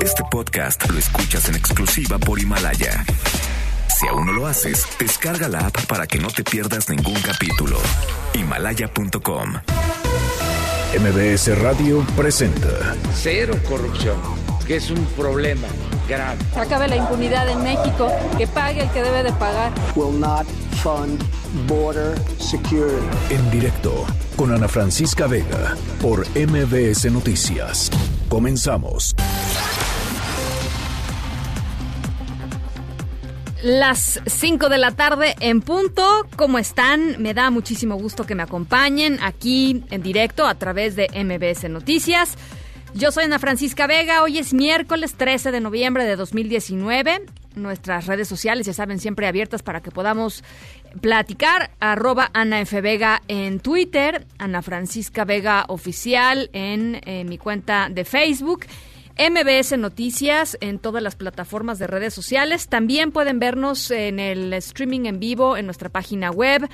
Este podcast lo escuchas en exclusiva por Himalaya. Si aún no lo haces, descarga la app para que no te pierdas ningún capítulo. Himalaya.com. MBS Radio presenta Cero corrupción, que es un problema grave. acabe la impunidad en México, que pague el que debe de pagar. will not fund border security. en directo con Ana Francisca Vega por MBS Noticias. Comenzamos. Las 5 de la tarde en punto. ¿Cómo están? Me da muchísimo gusto que me acompañen aquí en directo a través de MBS Noticias. Yo soy Ana Francisca Vega. Hoy es miércoles 13 de noviembre de 2019. Nuestras redes sociales, ya saben, siempre abiertas para que podamos platicar. Arroba Ana F. Vega en Twitter, Ana Francisca Vega Oficial en eh, mi cuenta de Facebook. MBS Noticias en todas las plataformas de redes sociales. También pueden vernos en el streaming en vivo en nuestra página web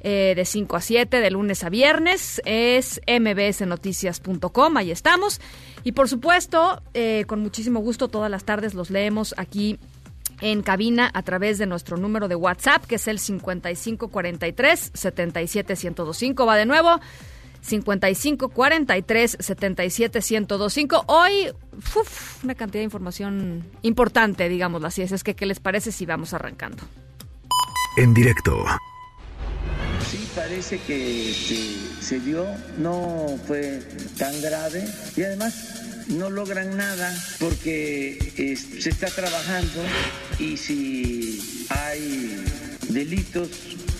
eh, de 5 a 7 de lunes a viernes. Es mbsnoticias.com, ahí estamos. Y por supuesto, eh, con muchísimo gusto todas las tardes los leemos aquí en cabina a través de nuestro número de WhatsApp, que es el 5543 77125. Va de nuevo. 55 43 77 1025. Hoy, uf, una cantidad de información importante, digámoslo así. Es que, ¿qué les parece si vamos arrancando? En directo Sí, parece que se dio, no fue tan grave y además no logran nada porque se está trabajando y si hay delitos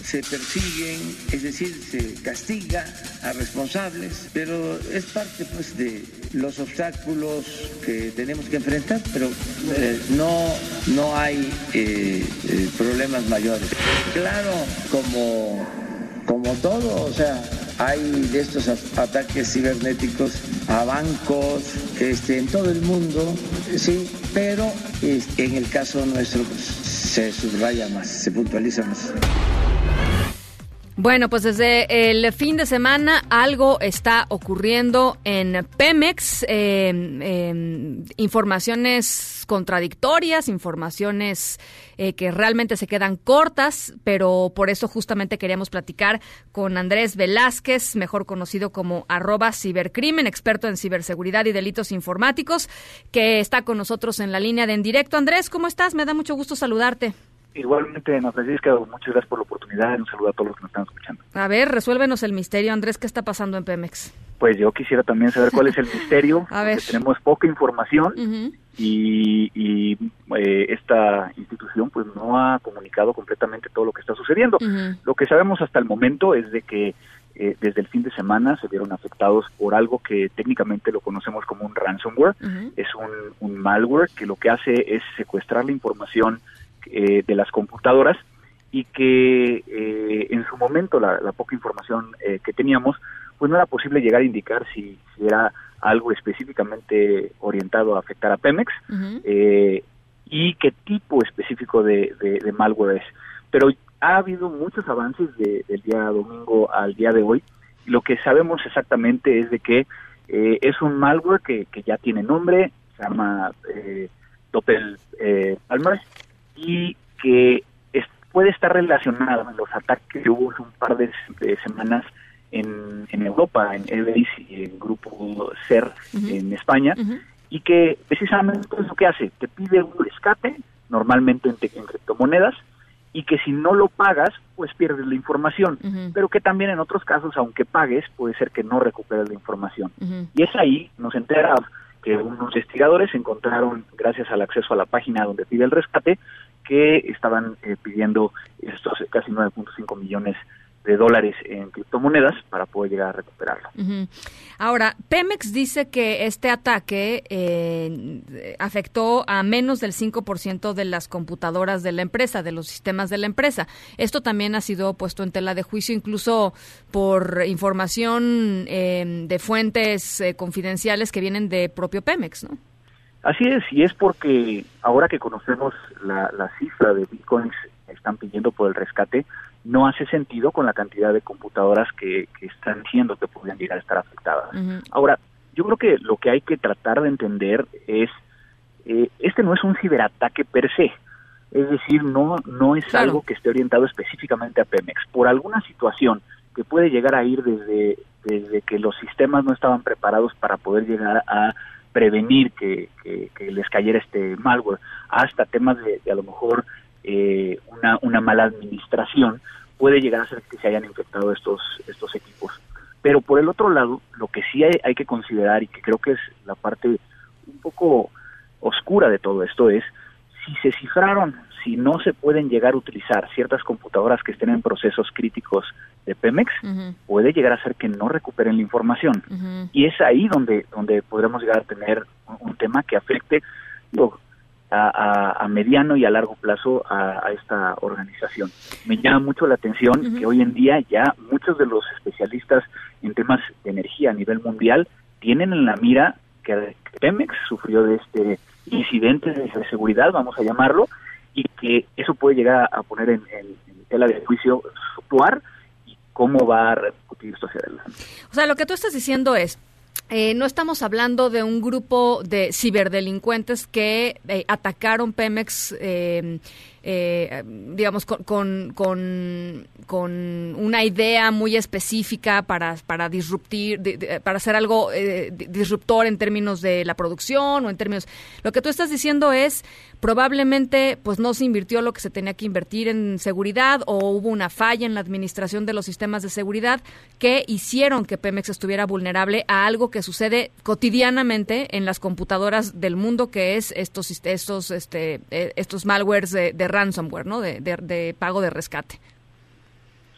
se persiguen, es decir, se castiga a responsables, pero es parte pues de los obstáculos que tenemos que enfrentar, pero eh, no, no hay eh, eh, problemas mayores. Claro, como como todo, o sea, hay de estos ataques cibernéticos a bancos, este, en todo el mundo, sí, pero este, en el caso nuestro pues, se subraya más, se puntualiza más. Bueno, pues desde el fin de semana algo está ocurriendo en Pemex. eh, eh, informaciones contradictorias, informaciones eh, que realmente se quedan cortas, pero por eso justamente queríamos platicar con Andrés Velázquez, mejor conocido como arroba cibercrimen, experto en ciberseguridad y delitos informáticos, que está con nosotros en la línea de en directo. Andrés, ¿cómo estás? Me da mucho gusto saludarte. Igualmente, Ana Francisca, muchas gracias por la oportunidad y un saludo a todos los que nos están escuchando. A ver, resuélvenos el misterio, Andrés, ¿qué está pasando en Pemex? Pues yo quisiera también saber cuál es el misterio, A ver. tenemos poca información y, y, eh, esta institución pues no ha comunicado completamente todo lo que está sucediendo. Lo que sabemos hasta el momento es de que eh, desde el fin de semana se vieron afectados por algo que técnicamente lo conocemos como un ransomware. Es un, un malware que lo que hace es secuestrar la información eh, de las computadoras y que eh, en su momento la, la poca información eh, que teníamos pues no era posible llegar a indicar si, si era algo específicamente orientado a afectar a Pemex eh, y qué tipo específico de, de- de malware es. Pero ha habido muchos avances de- del día domingo al día de hoy. Lo que sabemos exactamente es de que eh, es un malware que, que ya tiene nombre, se llama eh, Doppel eh, Palmer, y que es- puede estar relacionado en los ataques que hubo hace un par de, de semanas en, en Europa, en Everis y en Grupo CER en España, y que precisamente es lo que hace, te pide un rescate, normalmente en, criptomonedas, y que si no lo pagas, pues pierdes la información, pero que también en otros casos, aunque pagues, puede ser que no recuperes la información. Y es ahí, nos enteramos que unos investigadores encontraron, gracias al acceso a la página donde pide el rescate, que estaban eh, pidiendo estos casi 9.5 millones de dólares en criptomonedas para poder llegar a recuperarlo. Ahora, Pemex dice que este ataque eh, afectó a menos del 5% de las computadoras de la empresa, de los sistemas de la empresa. Esto también ha sido puesto en tela de juicio, incluso por información eh, de fuentes confidenciales que vienen de propio Pemex, ¿no? Así es, y es porque ahora que conocemos la, la cifra de bitcoins que están pidiendo por el rescate, no hace sentido con la cantidad de computadoras que, que están diciendo que podrían llegar a estar afectadas. Ahora, yo creo que lo que hay que tratar de entender es eh, este no es un ciberataque per se, es decir, no, no es algo que esté orientado específicamente a Pemex. Por alguna situación que puede llegar a ir desde, desde que los sistemas no estaban preparados para poder llegar a prevenir que, les cayera este malware, hasta temas de, a lo mejor eh, una, una mala administración, puede llegar a ser que se hayan infectado estos, estos equipos. Pero por el otro lado, lo que sí hay, hay que considerar y que creo que es la parte un poco oscura de todo esto es si se cifraron, si no se pueden llegar a utilizar ciertas computadoras que estén en procesos críticos de Pemex, puede llegar a ser que no recuperen la información. Y es ahí donde, donde podremos llegar a tener un, tema que afecte a, mediano y a largo plazo a, esta organización. Me llama mucho la atención que hoy en día ya muchos de los especialistas en temas de energía a nivel mundial tienen en la mira que Pemex sufrió de este incidente de seguridad, vamos a llamarlo, y que eso puede llegar a poner en, tela de juicio actuar y cómo va a repercutir esto hacia adelante. O sea, lo que tú estás diciendo es, eh, no estamos hablando de un grupo de ciberdelincuentes que eh, atacaron Pemex eh, eh, digamos, con, con, con, una idea muy específica para, para disruptir, para hacer algo eh, disruptor en términos de la producción o en términos... Lo que tú estás diciendo es, probablemente, pues no se invirtió lo que se tenía que invertir en seguridad o hubo una falla en la administración de los sistemas de seguridad que hicieron que Pemex estuviera vulnerable a algo que sucede cotidianamente en las computadoras del mundo, que es estos, estos, este, eh, estos malwares de, de ransomware, ¿no? De, pago de rescate.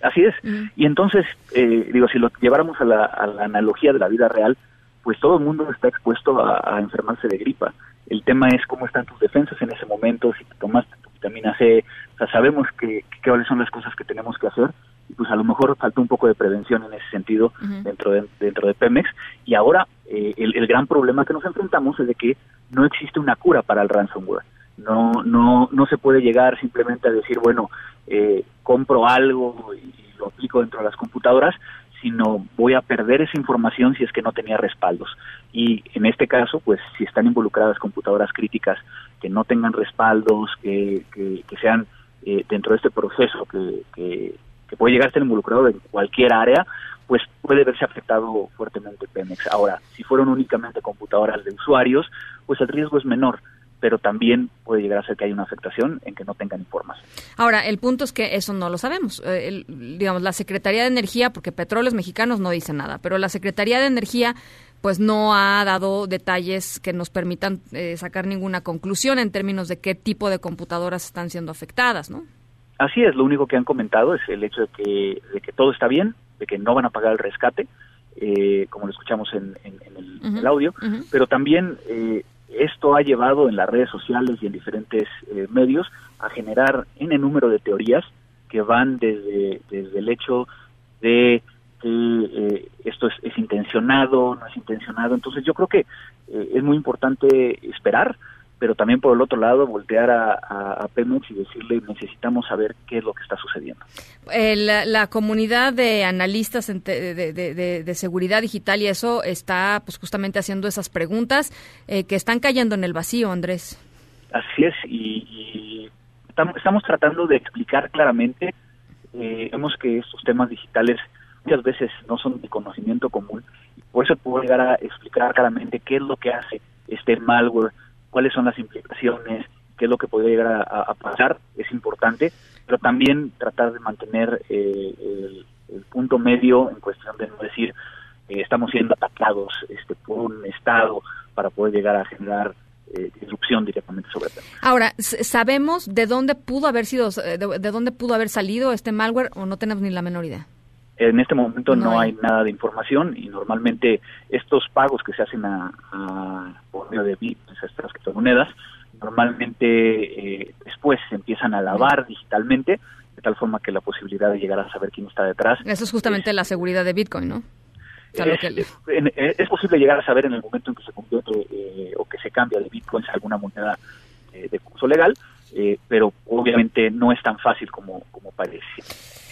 Así es. Y entonces, eh, digo, si lo lleváramos a la, analogía de la vida real, pues todo el mundo está expuesto a, enfermarse de gripa. El tema es cómo están tus defensas en ese momento, si te tomaste tu vitamina C, o sea, sabemos que, cuáles son las cosas que tenemos que hacer y pues a lo mejor falta un poco de prevención en ese sentido dentro de dentro de Pemex y ahora eh, el, el, gran problema que nos enfrentamos es de que no existe una cura para el ransomware no, no, no se puede llegar simplemente a decir, bueno, eh, compro algo y lo aplico dentro de las computadoras, sino voy a perder esa información si es que no tenía respaldos. Y en este caso, pues si están involucradas computadoras críticas que no tengan respaldos, que, que, sean eh, dentro de este proceso que, que, puede llegar a estar involucrado en cualquier área, pues puede verse afectado fuertemente Pemex. Ahora, si fueron únicamente computadoras de usuarios, pues el riesgo es menor pero también puede llegar a ser que hay una afectación en que no tengan información. Ahora, el punto es que eso no lo sabemos. Eh, digamos, la Secretaría de Energía, porque Petróleos Mexicanos no dice nada, pero la Secretaría de Energía pues no ha dado detalles que nos permitan eh, sacar ninguna conclusión en términos de qué tipo de computadoras están siendo afectadas, ¿no? Así es, lo único que han comentado es el hecho de que, de que todo está bien, de que no van a pagar el rescate, eh, como lo escuchamos en, el, audio, pero también eh, esto ha llevado en las redes sociales y en diferentes eh, medios a generar en el número de teorías que van desde, desde el hecho de que eh, esto es, intencionado, no es intencionado. Entonces yo creo que eh, es muy importante esperar, pero también por el otro lado voltear a, a, Pemex y decirle necesitamos saber qué es lo que está sucediendo. la, comunidad de analistas de, seguridad digital y eso está pues justamente haciendo esas preguntas eh, que están cayendo en el vacío, Andrés. Así es, y, estamos, tratando de explicar claramente, eh, vemos que estos temas digitales muchas veces no son de conocimiento común, y por eso puedo llegar a explicar claramente qué es lo que hace este malware cuáles son las implicaciones, qué es lo que podría llegar a, pasar, es importante, pero también tratar de mantener eh, el, punto medio en cuestión de no decir eh, estamos siendo atacados este, por un Estado para poder llegar a generar eh, disrupción directamente sobre el Ahora, ¿sabemos de dónde pudo haber sido, de, dónde pudo haber salido este malware o no tenemos ni la menor idea? En este momento no, hay. nada de información y normalmente estos pagos que se hacen a, por medio de bitcoins, estas criptomonedas, normalmente eh, después se empiezan a lavar digitalmente de tal forma que la posibilidad de llegar a saber quién está detrás. Eso es justamente la seguridad de Bitcoin, ¿no? es, posible llegar a saber en el momento en que se convierte eh, o que se cambia de bitcoins a alguna moneda eh, de curso legal, pero obviamente no es tan fácil como, como parece.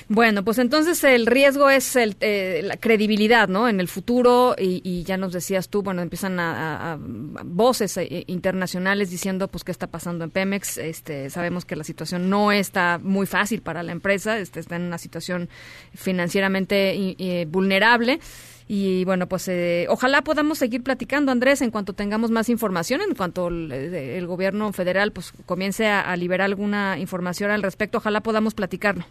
Bueno, pues entonces el riesgo es el, eh, la credibilidad, ¿no? En el futuro, y, ya nos decías tú, bueno, empiezan a, voces eh, internacionales diciendo, pues, qué está pasando en Pemex. Este, sabemos que la situación no está muy fácil para la empresa, este, está en una situación financieramente vulnerable. Y bueno, pues eh, ojalá podamos seguir platicando, Andrés, en cuanto tengamos más información, en cuanto el, gobierno federal pues comience a, liberar alguna información al respecto, ojalá podamos platicarlo.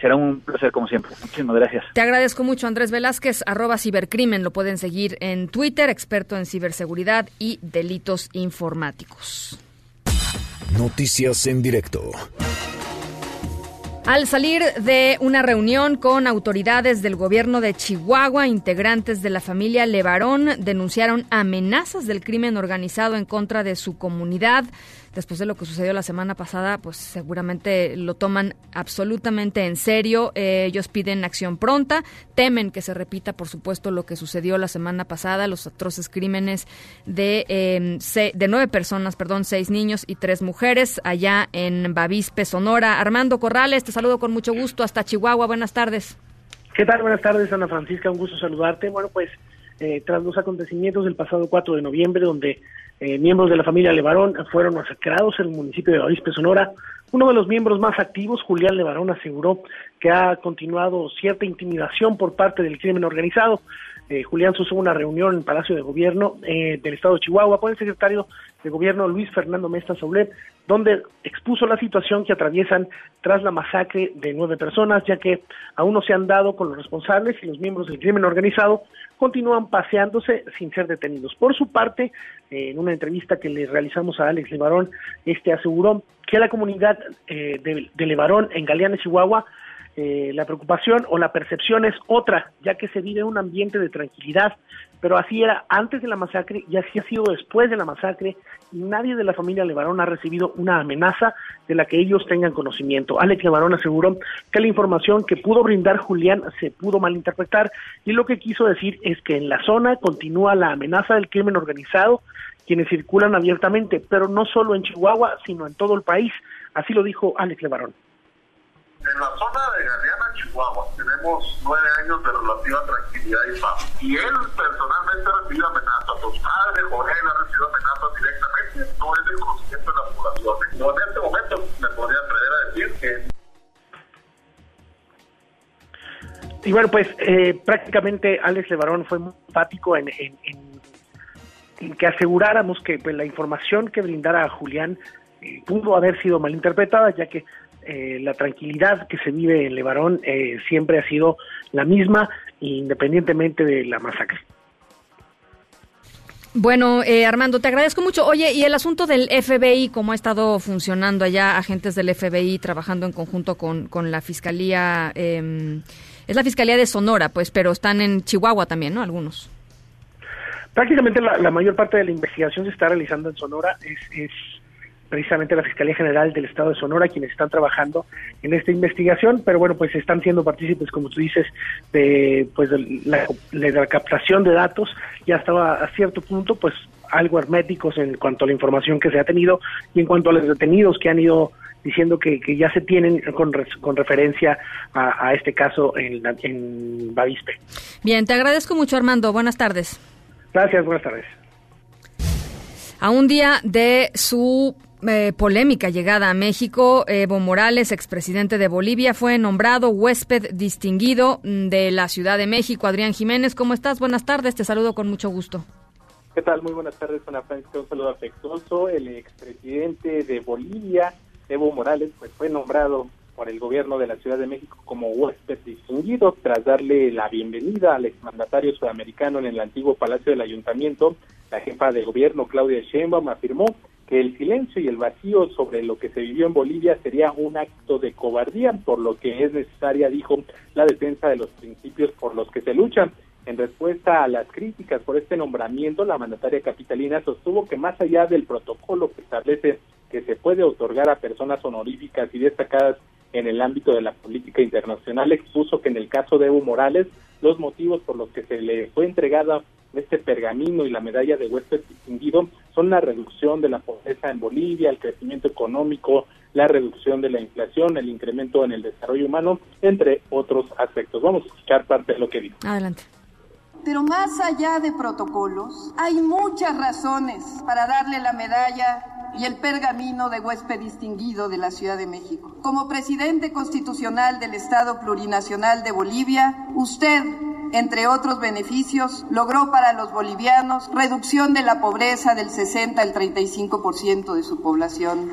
Será un placer como siempre. Muchísimas gracias. Te agradezco mucho, Andrés Velázquez, arroba cibercrimen. Lo pueden seguir en Twitter, experto en ciberseguridad y delitos informáticos. Noticias en directo. Al salir de una reunión con autoridades del gobierno de Chihuahua, integrantes de la familia Levarón denunciaron amenazas del crimen organizado en contra de su comunidad después de lo que sucedió la semana pasada, pues seguramente lo toman absolutamente en serio. Eh, ellos piden acción pronta, temen que se repita, por supuesto, lo que sucedió la semana pasada, los atroces crímenes de, em, de nueve personas, perdón, seis niños y tres mujeres allá en Bavispe, Sonora. Armando Corrales, te saludo con mucho gusto hasta Chihuahua. Buenas tardes. ¿Qué tal? Buenas tardes, Ana Francisca. Un gusto saludarte. Bueno, pues eh, tras los acontecimientos del pasado 4 de noviembre, donde eh, miembros de la familia Levarón fueron masacrados en el municipio de Bavispe, Sonora. Uno de los miembros más activos, Julián Levarón, aseguró que ha continuado cierta intimidación por parte del crimen organizado. Eh, Julián sostuvo una reunión en Palacio de Gobierno eh, del Estado de Chihuahua con el secretario de Gobierno Luis Fernando Mesta Soblet, donde expuso la situación que atraviesan tras la masacre de nueve personas, ya que aún no se han dado con los responsables y los miembros del crimen organizado continúan paseándose sin ser detenidos. Por su parte, en una entrevista que le realizamos a Alex Levarón, este aseguró que la comunidad eh, de, de Levarón en Galeana, Chihuahua, eh, la preocupación o la percepción es otra, ya que se vive un ambiente de tranquilidad, pero así era antes de la masacre y así ha sido después de la masacre nadie de la familia Levarón ha recibido una amenaza de la que ellos tengan conocimiento. Alex Levarón aseguró que la información que pudo brindar Julián se pudo malinterpretar y lo que quiso decir es que en la zona continúa la amenaza del crimen organizado, quienes circulan abiertamente, pero no solo en Chihuahua, sino en todo el país. Así lo dijo Alex Levarón. En la zona de Galeana, Chihuahua, tenemos nueve años de relativa tranquilidad y paz. Y él personalmente ha recibido amenazas. Los padres, Jorge, ha recibido amenazas directamente. No es el conocimiento de la población. No, en este momento me podría atrever a decir que y bueno, pues eh, prácticamente Alex Levarón fue muy empático en, en, en, que aseguráramos que pues, la información que brindara a Julián eh, pudo haber sido malinterpretada, ya que eh, la tranquilidad que se vive en Levarón eh, siempre ha sido la misma, independientemente de la masacre. Bueno, eh, Armando, te agradezco mucho. Oye, y el asunto del FBI, ¿cómo ha estado funcionando allá agentes del FBI trabajando en conjunto con, con la Fiscalía? Em, es la Fiscalía de Sonora, pues, pero están en Chihuahua también, ¿no? Algunos. Prácticamente la, la mayor parte de la investigación se está realizando en Sonora. Es, es precisamente la Fiscalía General del Estado de Sonora quienes están trabajando en esta investigación, pero bueno, pues están siendo partícipes, como tú dices, de pues de la, captación de datos, ya estaba a cierto punto pues algo herméticos en cuanto a la información que se ha tenido y en cuanto a los detenidos que han ido diciendo que, que ya se tienen con, con referencia a, este caso en, en Bavispe. Bien, te agradezco mucho Armando, buenas tardes. Gracias, buenas tardes. A un día de su eh, polémica llegada a México, Evo Morales, expresidente de Bolivia, fue nombrado huésped distinguido de la Ciudad de México. Adrián Jiménez, ¿cómo estás? Buenas tardes, te saludo con mucho gusto. ¿Qué tal? Muy buenas tardes, Ana Francisca. Un saludo afectuoso. El expresidente de Bolivia, Evo Morales, pues fue nombrado por el gobierno de la Ciudad de México como huésped distinguido tras darle la bienvenida al exmandatario sudamericano en el antiguo Palacio del Ayuntamiento. La jefa de gobierno, Claudia Sheinbaum, afirmó que el silencio y el vacío sobre lo que se vivió en Bolivia sería un acto de cobardía, por lo que es necesaria, dijo, la defensa de los principios por los que se luchan. En respuesta a las críticas por este nombramiento, la mandataria capitalina sostuvo que más allá del protocolo que establece que se puede otorgar a personas honoríficas y destacadas en el ámbito de la política internacional, expuso que en el caso de Evo Morales, los motivos por los que se le fue entregada este pergamino y la medalla de huésped distinguido son la reducción de la pobreza en Bolivia, el crecimiento económico, la reducción de la inflación, el incremento en el desarrollo humano, entre otros aspectos. Vamos a escuchar parte de lo que dijo. Adelante. Pero más allá de protocolos, hay muchas razones para darle la medalla y el pergamino de huésped distinguido de la Ciudad de México. Como presidente constitucional del Estado Plurinacional de Bolivia, usted, entre otros beneficios, logró para los bolivianos reducción de la pobreza del 60 al 35% de su población.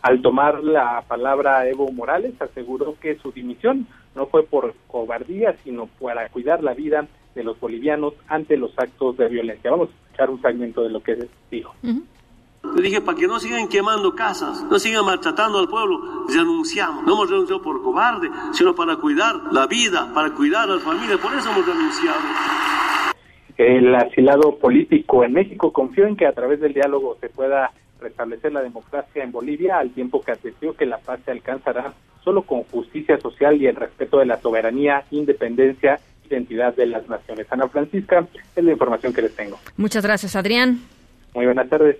Al tomar la palabra Evo Morales, aseguró que su dimisión no fue por cobardía, sino para cuidar la vida de los bolivianos ante los actos de violencia. Vamos a escuchar un fragmento de lo que dijo. Le dije, para que no sigan quemando casas, no sigan maltratando al pueblo, renunciamos. No hemos renunciado por cobarde, sino para cuidar la vida, para cuidar a la familia. Por eso hemos renunciado. El asilado político en México confió en que a través del diálogo se pueda restablecer la democracia en Bolivia, al tiempo que advirtió que la paz se alcanzará solo con justicia social y el respeto de la soberanía, independencia identidad de las naciones. Ana Francisca, es la información que les tengo. Muchas gracias, Adrián. Muy buenas tardes.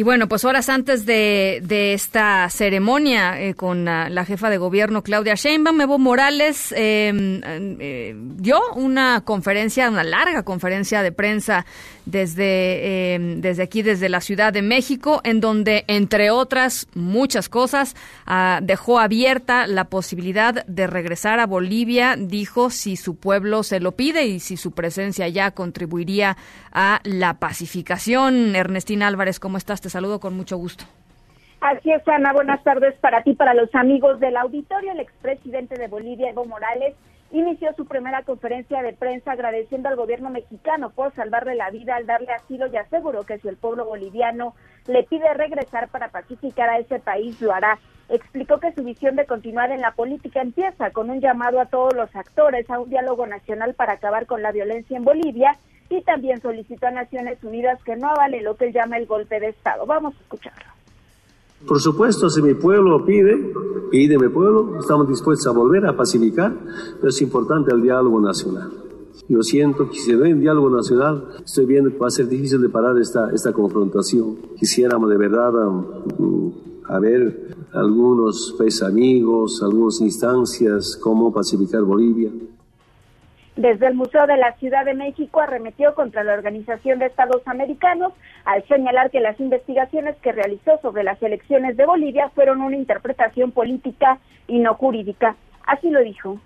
Y bueno, pues horas antes de, de esta ceremonia eh, con la, jefa de gobierno Claudia Sheinbaum, Evo Morales eh, eh, dio una conferencia, una larga conferencia de prensa desde, desde aquí, desde la Ciudad de México, en donde, entre otras muchas cosas, ah, dejó abierta la posibilidad de regresar a Bolivia, dijo, si su pueblo se lo pide y si su presencia ya contribuiría a la pacificación. Ernestina Álvarez, ¿cómo estás? Saludo con mucho gusto. Así es, Ana. Buenas tardes para ti, para los amigos del auditorio. El expresidente de Bolivia, Evo Morales, inició su primera conferencia de prensa agradeciendo al gobierno mexicano por salvarle la vida al darle asilo y aseguró que si el pueblo boliviano le pide regresar para pacificar a ese país, lo hará. Explicó que su visión de continuar en la política empieza con un llamado a todos los actores a un diálogo nacional para acabar con la violencia en Bolivia y también solicitó a Naciones Unidas que no avale lo que él llama el golpe de Estado. Vamos a escucharlo. Por supuesto, si mi pueblo lo pide, pide mi pueblo, estamos dispuestos a volver a pacificar, pero es importante el diálogo nacional. Yo siento que si no hay diálogo nacional, estoy viendo que va a ser difícil de parar esta, esta confrontación. Quisiéramos de verdad um, a ver algunos pues, amigos, algunas instancias, cómo pacificar Bolivia. Desde el Museo de la Ciudad de México arremetió contra la Organización de Estados Americanos al señalar que las investigaciones que realizó sobre las elecciones de Bolivia fueron una interpretación política y no jurídica. Así lo dijo.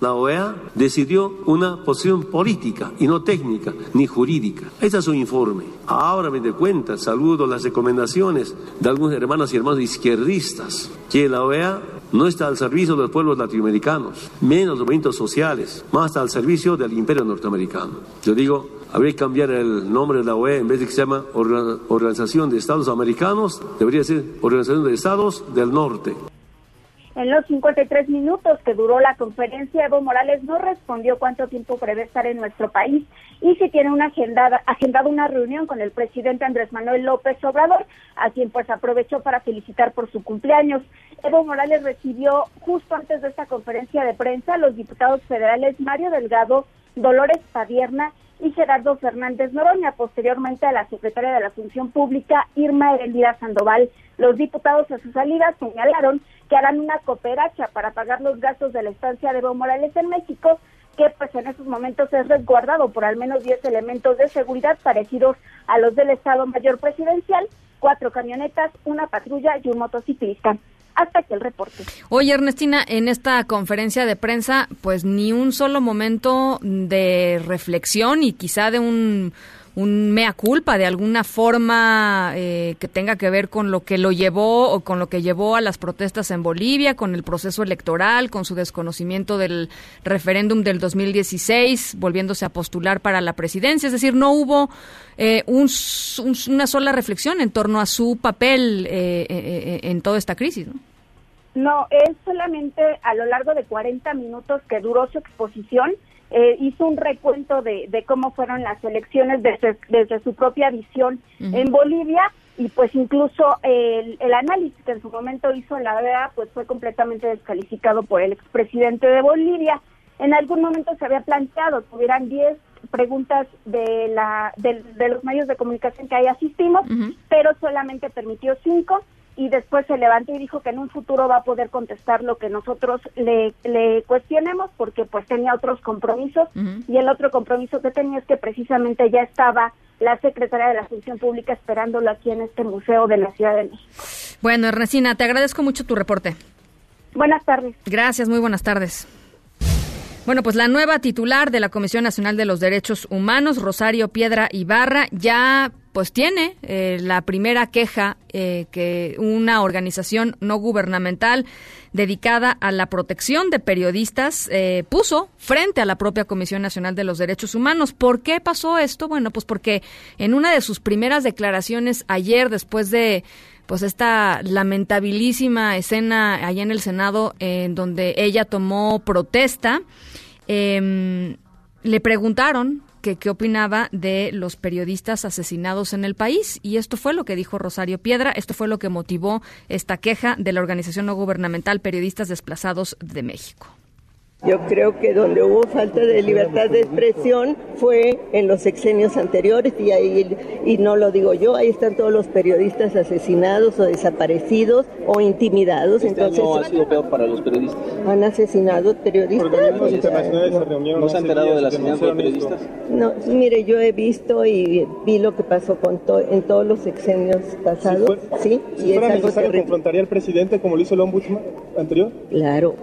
La OEA decidió una posición política y no técnica ni jurídica. Ese es su informe. Ahora me doy cuenta, saludo las recomendaciones de algunos hermanos y hermanos izquierdistas, que la OEA no está al servicio de los pueblos latinoamericanos, menos los movimientos sociales, más al servicio del imperio norteamericano. Yo digo, habría que cambiar el nombre de la OEA en vez de que se llama Organización de Estados Americanos, debería ser Organización de Estados del Norte. En los 53 minutos que duró la conferencia, Evo Morales no respondió cuánto tiempo prevé estar en nuestro país y si tiene una agendada, agendada una reunión con el presidente Andrés Manuel López Obrador, a quien pues aprovechó para felicitar por su cumpleaños. Evo Morales recibió justo antes de esta conferencia de prensa a los diputados federales Mario Delgado, Dolores Padierna y Gerardo Fernández Noroña, posteriormente a la secretaria de la Función Pública, Irma Herendira Sandoval. Los diputados a su salida señalaron que harán una cooperacha para pagar los gastos de la estancia de Evo Morales en México, que pues en estos momentos es resguardado por al menos 10 elementos de seguridad parecidos a los del Estado Mayor Presidencial, cuatro camionetas, una patrulla y un motociclista hasta que el reporte. Oye, Ernestina, en esta conferencia de prensa, pues ni un solo momento de reflexión y quizá de un un mea culpa de alguna forma eh, que tenga que ver con lo que lo llevó o con lo que llevó a las protestas en Bolivia, con el proceso electoral, con su desconocimiento del referéndum del 2016, volviéndose a postular para la presidencia. Es decir, no hubo eh, un, una sola reflexión en torno a su papel eh, en toda esta crisis. ¿no? No, es solamente a lo largo de 40 minutos que duró su exposición eh, hizo un recuento de, cómo fueron las elecciones desde, desde su propia visión en Bolivia y pues incluso el, el, análisis que en su momento hizo la OEA pues fue completamente descalificado por el expresidente de Bolivia. En algún momento se había planteado que hubieran 10 preguntas de, la, de, los medios de comunicación que ahí asistimos, pero solamente permitió cinco y después se levantó y dijo que en un futuro va a poder contestar lo que nosotros le, le cuestionemos porque pues tenía otros compromisos y el otro compromiso que tenía es que precisamente ya estaba la secretaria de la Función Pública esperándolo aquí en este museo de la Ciudad de México. Bueno, Ernestina, te agradezco mucho tu reporte. Buenas tardes. Gracias, muy buenas tardes. Bueno, pues la nueva titular de la Comisión Nacional de los Derechos Humanos, Rosario Piedra Ibarra, ya pues tiene eh, la primera queja eh, que una organización no gubernamental dedicada a la protección de periodistas eh, puso frente a la propia Comisión Nacional de los Derechos Humanos. ¿Por qué pasó esto? Bueno, pues porque en una de sus primeras declaraciones ayer, después de pues esta lamentabilísima escena allá en el Senado en donde ella tomó protesta, eh, le preguntaron que qué opinaba de los periodistas asesinados en el país y esto fue lo que dijo Rosario Piedra, esto fue lo que motivó esta queja de la organización no gubernamental Periodistas Desplazados de México. Yo creo que donde hubo falta de libertad de expresión fue en los sexenios anteriores y ahí y no lo digo yo, ahí están todos los periodistas asesinados o desaparecidos o intimidados. Este Entonces, ha sido peor para los periodistas. Han asesinado periodistas. ¿No se ha enterado del asesinato de periodistas? No, mire, yo he visto y vi lo que pasó con en todos los sexenios pasados. sí, si y fuera necesario, confrontaría al presidente como lo hizo el ombudsman anterior. Claro.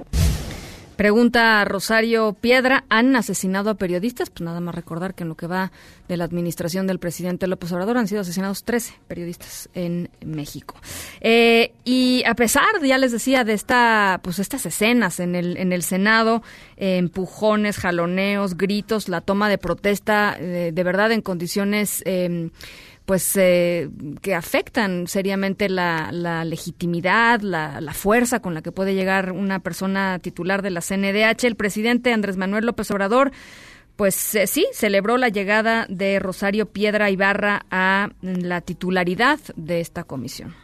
Pregunta Rosario Piedra, ¿han asesinado a periodistas? Pues nada más recordar que en lo que va de la administración del presidente López Obrador han sido asesinados 13 periodistas en México. Eh, y a pesar, ya les decía, de esta, pues estas escenas en el, en el Senado, eh, empujones, jaloneos, gritos, la toma de protesta, eh, de verdad en condiciones pues eh, que afectan seriamente la, legitimidad, la, fuerza con la que puede llegar una persona titular de la CNDH. El presidente Andrés Manuel López Obrador, pues eh, sí, celebró la llegada de Rosario Piedra Ibarra a la titularidad de esta comisión.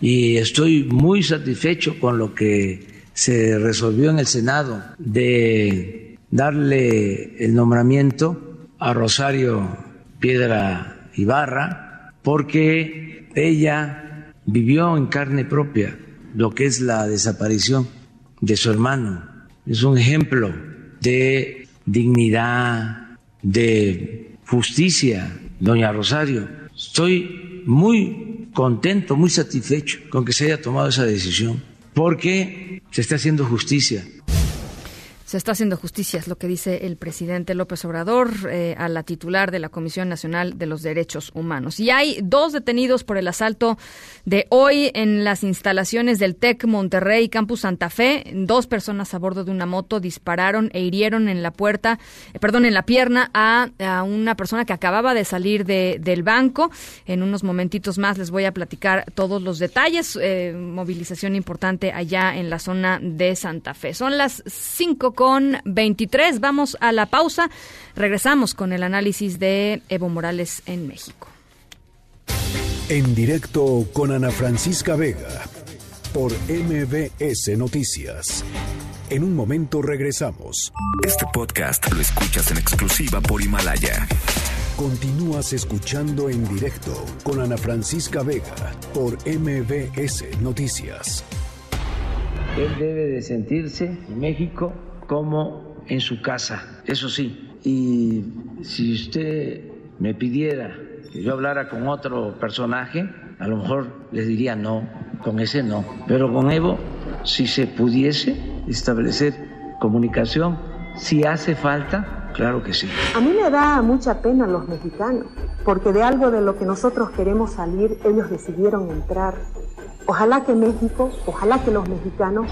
Y estoy muy satisfecho con lo que se resolvió en el Senado de darle el nombramiento a Rosario Piedra Ibarra, porque ella vivió en carne propia lo que es la desaparición de su hermano. Es un ejemplo de dignidad, de justicia, doña Rosario. Estoy muy contento, muy satisfecho con que se haya tomado esa decisión, porque se está haciendo justicia se está haciendo justicia, es lo que dice el presidente López Obrador eh, a la titular de la Comisión Nacional de los Derechos Humanos. Y hay dos detenidos por el asalto de hoy en las instalaciones del TEC Monterrey, Campus Santa Fe. Dos personas a bordo de una moto dispararon e hirieron en la puerta, eh, perdón, en la pierna a, una persona que acababa de salir de, del banco. En unos momentitos más les voy a platicar todos los detalles. Eh, movilización importante allá en la zona de Santa Fe. Son las cinco con 23. Vamos a la pausa. Regresamos con el análisis de Evo Morales en México. En directo con Ana Francisca Vega por MBS Noticias. En un momento regresamos. Este podcast lo escuchas en exclusiva por Himalaya. Continúas escuchando en directo con Ana Francisca Vega por MBS Noticias. Él debe de sentirse en México como en su casa, eso sí. Y si usted me pidiera que yo hablara con otro personaje, a lo mejor les diría no, con ese no. Pero con Evo, si se pudiese establecer comunicación, si hace falta, claro que sí. A mí me da mucha pena los mexicanos, porque de algo de lo que nosotros queremos salir, ellos decidieron entrar. Ojalá que México, ojalá que los mexicanos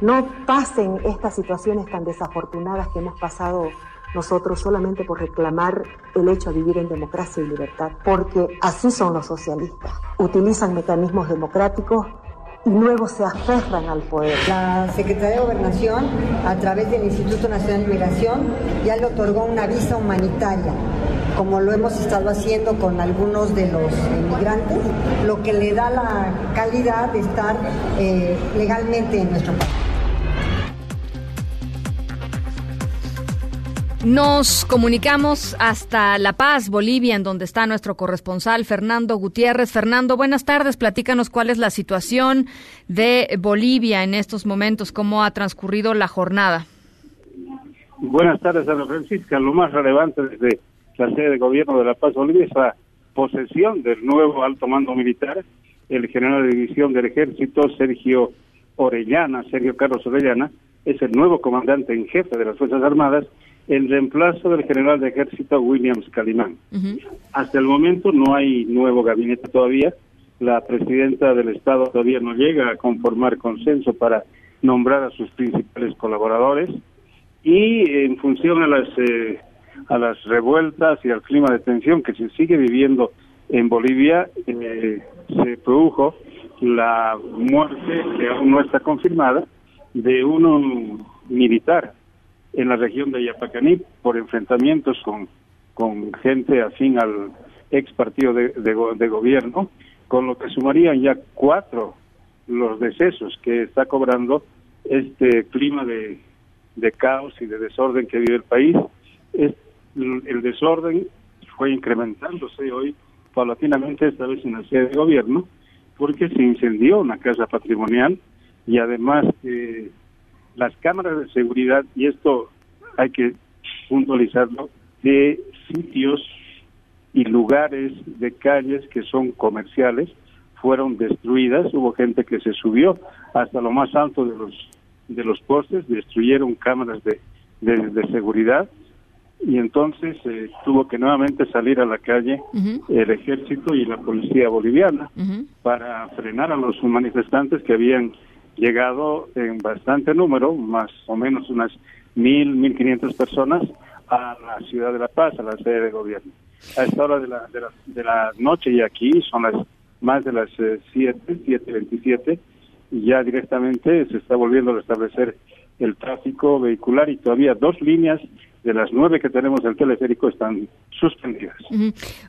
no pasen estas situaciones tan desafortunadas que hemos pasado nosotros solamente por reclamar el hecho de vivir en democracia y libertad, porque así son los socialistas. Utilizan mecanismos democráticos y luego se aferran al poder. La Secretaría de Gobernación, a través del Instituto Nacional de Migración, ya le otorgó una visa humanitaria, como lo hemos estado haciendo con algunos de los inmigrantes, lo que le da la calidad de estar eh, legalmente en nuestro país. Nos comunicamos hasta La Paz, Bolivia, en donde está nuestro corresponsal Fernando Gutiérrez. Fernando, buenas tardes. Platícanos cuál es la situación de Bolivia en estos momentos, cómo ha transcurrido la jornada. Buenas tardes, Ana Francisca. Lo más relevante desde la sede de gobierno de La Paz, Bolivia, es la posesión del nuevo alto mando militar, el general de división del ejército, Sergio Orellana, Sergio Carlos Orellana, es el nuevo comandante en jefe de las Fuerzas Armadas en reemplazo del general de ejército Williams Calimán. Hasta el momento no hay nuevo gabinete todavía. La presidenta del Estado todavía no llega a conformar consenso para nombrar a sus principales colaboradores y en función a las eh, a las revueltas y al clima de tensión que se sigue viviendo en Bolivia eh, se produjo la muerte que aún no está confirmada de un militar en la región de Ayapacaní por enfrentamientos con, con gente afín al ex partido de, de, gobierno, con lo que sumarían ya cuatro los decesos que está cobrando este clima de, de caos y de desorden que vive el país. Es, el desorden fue incrementándose hoy paulatinamente, esta vez en la sede de gobierno, porque se incendió una casa patrimonial y además eh, las cámaras de seguridad, y esto hay que puntualizarlo, de sitios y lugares de calles que son comerciales fueron destruidas, hubo gente que se subió hasta lo más alto de los de los postes, destruyeron cámaras de, de, seguridad y entonces eh, tuvo que nuevamente salir a la calle el ejército y la policía boliviana para frenar a los manifestantes que habían llegado en bastante número, más o menos unas mil, mil quinientas personas a la ciudad de La Paz, a la sede de gobierno. A esta hora de la, de la, de la noche y aquí son las más de las eh, siete, siete veintisiete, y ya directamente se está volviendo a restablecer el tráfico vehicular y todavía dos líneas de las nueve que tenemos del teleférico están suspendidas.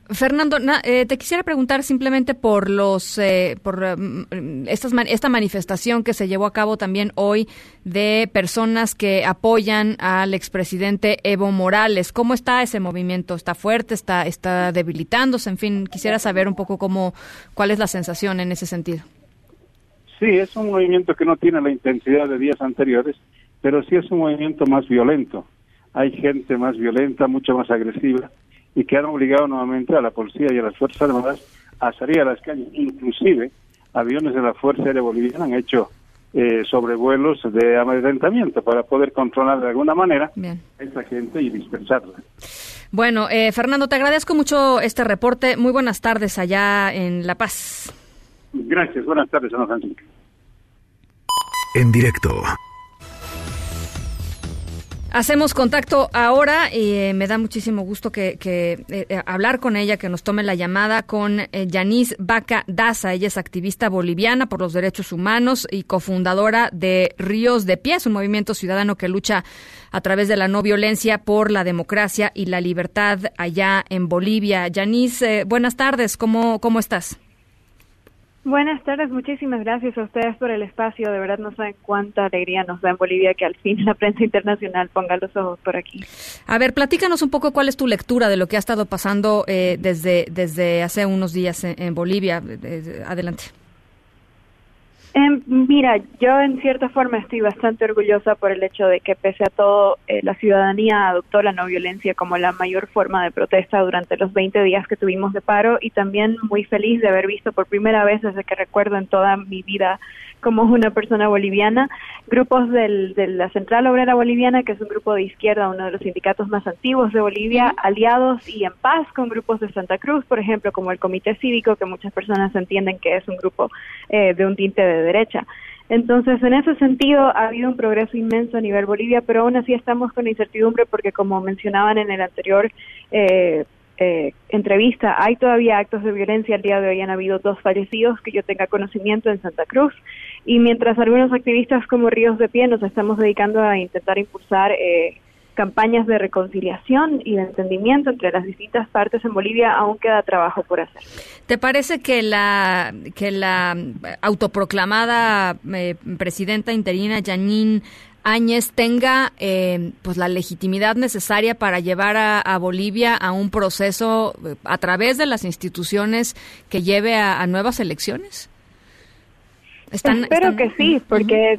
Fernando, eh, te quisiera preguntar simplemente por los eh, por estas esta manifestación que se llevó a cabo también hoy de personas que apoyan al expresidente Evo Morales. ¿Cómo está ese movimiento? ¿Está fuerte? ¿Está está debilitándose? En fin, quisiera saber un poco cómo cuál es la sensación en ese sentido. Sí, es un movimiento que no tiene la intensidad de días anteriores, pero sí es un movimiento más violento hay gente más violenta, mucho más agresiva, y que han obligado nuevamente a la policía y a las Fuerzas Armadas a salir a las calles. Inclusive, aviones de la Fuerza Aérea Boliviana han hecho eh, sobrevuelos de amedrentamiento para poder controlar de alguna manera a esta gente y dispersarla. Bueno, eh, Fernando, te agradezco mucho este reporte. Muy buenas tardes allá en La Paz. Gracias, buenas tardes, Ana Francisca. En directo. Hacemos contacto ahora y eh, me da muchísimo gusto que, eh, eh, hablar con ella, que nos tome la llamada con Yanis Vaca Daza. Ella es activista boliviana por los derechos humanos y cofundadora de Ríos de Pies, un movimiento ciudadano que lucha a través de la no violencia por la democracia y la libertad allá en Bolivia. Yanis, buenas tardes, ¿cómo, cómo estás? Buenas tardes, muchísimas gracias a ustedes por el espacio. De verdad no saben cuánta alegría nos da en Bolivia que al fin la prensa internacional ponga los ojos por aquí. A ver, platícanos un poco cuál es tu lectura de lo que ha estado pasando eh, desde, desde hace unos días en Bolivia. Eh, adelante. Em, mira, yo en cierta forma estoy bastante orgullosa por el hecho de que pese a todo eh, la ciudadanía adoptó la no violencia como la mayor forma de protesta durante los 20 días que tuvimos de paro y también muy feliz de haber visto por primera vez desde que recuerdo en toda mi vida como una persona boliviana, grupos del, de la Central Obrera Boliviana, que es un grupo de izquierda, uno de los sindicatos más antiguos de Bolivia, aliados y en paz con grupos de Santa Cruz, por ejemplo, como el Comité Cívico, que muchas personas entienden que es un grupo eh, de un tinte de derecha. Entonces, en ese sentido, ha habido un progreso inmenso a nivel Bolivia, pero aún así estamos con incertidumbre porque, como mencionaban en el anterior eh, eh, entrevista, hay todavía actos de violencia. El día de hoy han habido dos fallecidos que yo tenga conocimiento en Santa Cruz. Y mientras algunos activistas como Ríos de Pie nos estamos dedicando a intentar impulsar eh, campañas de reconciliación y de entendimiento entre las distintas partes en Bolivia, aún queda trabajo por hacer. ¿Te parece que la que la autoproclamada eh, presidenta interina Janine Áñez tenga eh, pues la legitimidad necesaria para llevar a, Bolivia a un proceso eh, a través de las instituciones que lleve a, nuevas elecciones? Espero que sí, porque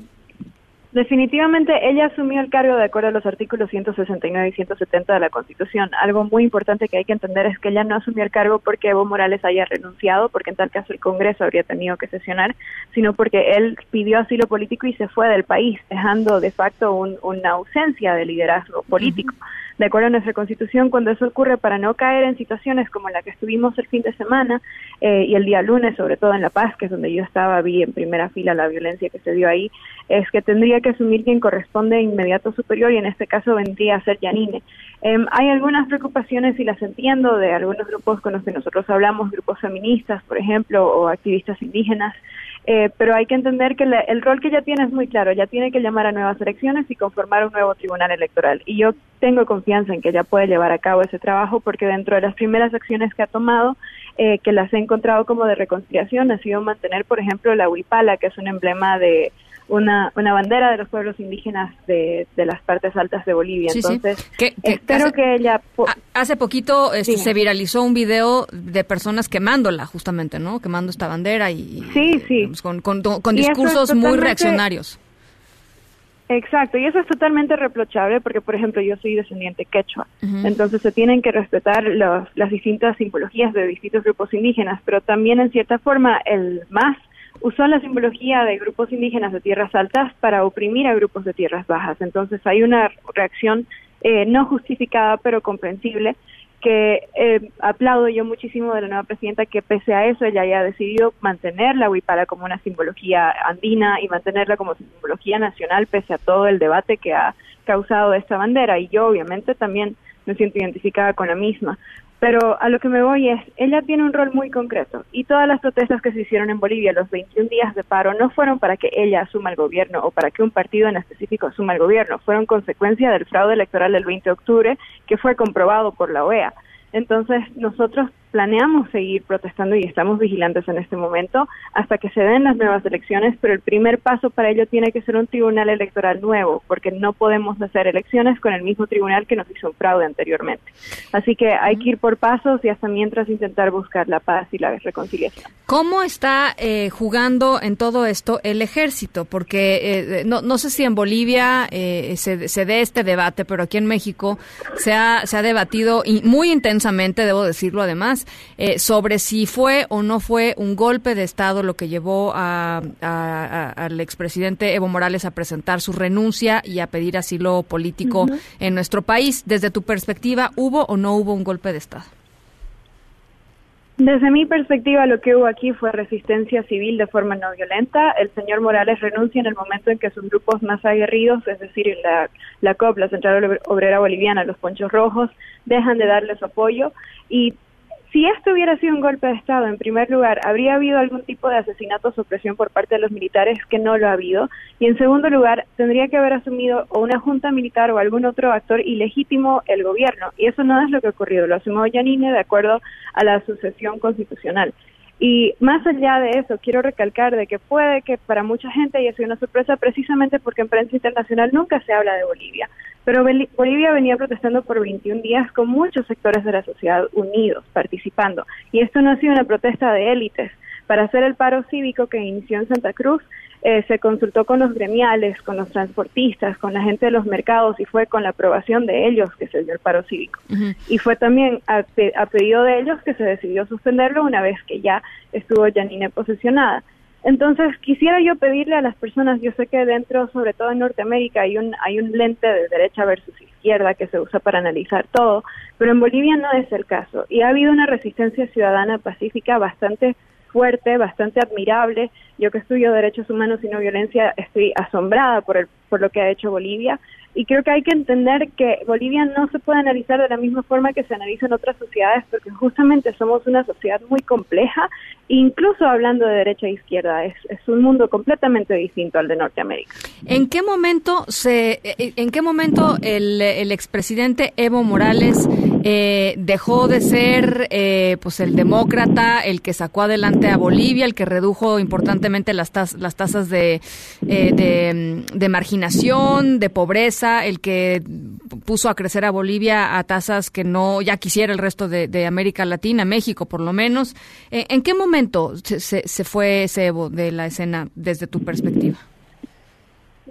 Definitivamente ella asumió el cargo de acuerdo a los artículos 169 y 170 de la Constitución. Algo muy importante que hay que entender es que ella no asumió el cargo porque Evo Morales haya renunciado, porque en tal caso el Congreso habría tenido que sesionar, sino porque él pidió asilo político y se fue del país, dejando de facto una ausencia de liderazgo político de acuerdo a nuestra constitución, cuando eso ocurre para no caer en situaciones como la que estuvimos el fin de semana eh, y el día lunes, sobre todo en La Paz, que es donde yo estaba, vi en primera fila la violencia que se dio ahí, es que tendría que asumir quien corresponde inmediato superior y en este caso vendría a ser Yanine. Em, hay algunas preocupaciones y las entiendo de algunos grupos con los que nosotros hablamos, grupos feministas, por ejemplo, o activistas indígenas, eh, pero hay que entender que el rol que ella tiene es muy claro, ella tiene que llamar a nuevas elecciones y conformar un nuevo tribunal electoral. Y yo tengo confianza en que ella puede llevar a cabo ese trabajo porque dentro de las primeras acciones que ha tomado, eh, que las he encontrado como de reconciliación, ha sido mantener, por ejemplo, la huipala, que es un emblema de una, una bandera de los pueblos indígenas de, de las partes altas de Bolivia. Entonces, espero que ella... Hace poquito este, se viralizó un video de personas quemándola, justamente, ¿no? Quemando esta bandera y... Sí, sí. con, con, discursos muy reaccionarios. Exacto, y eso es totalmente reprochable porque, por ejemplo, yo soy descendiente quechua, entonces se tienen que respetar los, las distintas simbologías de distintos grupos indígenas, pero también en cierta forma el más usó la simbología de grupos indígenas de tierras altas para oprimir a grupos de tierras bajas. Entonces hay una reacción eh, no justificada pero comprensible que eh, aplaudo yo muchísimo de la nueva presidenta que pese a eso ella haya decidido mantener la huipala como una simbología andina y mantenerla como simbología nacional pese a todo el debate que ha causado esta bandera y yo obviamente también me siento identificada con la misma. Pero a lo que me voy es, ella tiene un rol muy concreto y todas las protestas que se hicieron en Bolivia, los 21 días de paro, no fueron para que ella asuma el gobierno o para que un partido en específico asuma el gobierno, fueron consecuencia del fraude electoral del 20 de octubre que fue comprobado por la OEA. Entonces, nosotros planeamos seguir protestando y estamos vigilantes en este momento hasta que se den las nuevas elecciones, pero el primer paso para ello tiene que ser un tribunal electoral nuevo, porque no podemos hacer elecciones con el mismo tribunal que nos hizo un fraude anteriormente. Así que hay que ir por pasos y hasta mientras intentar buscar la paz y la reconciliación. ¿Cómo está eh, jugando en todo esto el ejército? Porque eh, no, no sé si en Bolivia eh, se, se dé este debate, pero aquí en México se ha, se ha debatido muy intensamente, debo decirlo además, eh, sobre si fue o no fue un golpe de Estado lo que llevó al expresidente Evo Morales a presentar su renuncia y a pedir asilo político en nuestro país. Desde tu perspectiva, ¿hubo o no hubo un golpe de Estado? Desde mi perspectiva, lo que hubo aquí fue resistencia civil de forma no violenta. El señor Morales renuncia en el momento en que sus grupos más aguerridos, es decir, la, la COP, la Central Obrera Boliviana, los Ponchos Rojos, dejan de darle su apoyo y si esto hubiera sido un golpe de Estado, en primer lugar, ¿habría habido algún tipo de asesinato o supresión por parte de los militares que no lo ha habido? Y en segundo lugar, tendría que haber asumido o una junta militar o algún otro actor ilegítimo el gobierno. Y eso no es lo que ha ocurrido. Lo asumió Yanine de acuerdo a la sucesión constitucional. Y más allá de eso, quiero recalcar de que puede que para mucha gente haya sido una sorpresa precisamente porque en prensa internacional nunca se habla de Bolivia. Pero Bolivia venía protestando por 21 días con muchos sectores de la sociedad unidos, participando. Y esto no ha sido una protesta de élites. Para hacer el paro cívico que inició en Santa Cruz, eh, se consultó con los gremiales, con los transportistas, con la gente de los mercados y fue con la aprobación de ellos que se dio el paro cívico. Y fue también a, pedido de ellos que se decidió suspenderlo una vez que ya estuvo Janine posesionada. Entonces, quisiera yo pedirle a las personas, yo sé que dentro, sobre todo en Norteamérica, hay un, hay un lente de derecha versus izquierda que se usa para analizar todo, pero en Bolivia no es el caso. Y ha habido una resistencia ciudadana pacífica bastante fuerte, bastante admirable. Yo que estudio derechos humanos y no violencia estoy asombrada por, el, por lo que ha hecho Bolivia y creo que hay que entender que Bolivia no se puede analizar de la misma forma que se analiza en otras sociedades porque justamente somos una sociedad muy compleja incluso hablando de derecha e izquierda, es, es un mundo completamente distinto al de Norteamérica. ¿En qué momento se, eh, en qué momento el, el expresidente Evo Morales eh, dejó de ser eh, pues el demócrata, el que sacó adelante a Bolivia, el que redujo importantemente las, las tasas de, eh, de, de, marginación, de pobreza, el que puso a crecer a Bolivia a tasas que no ya quisiera el resto de, América Latina, México por lo menos. ¿En qué momento se, se, se fue ese Evo de la escena desde tu perspectiva?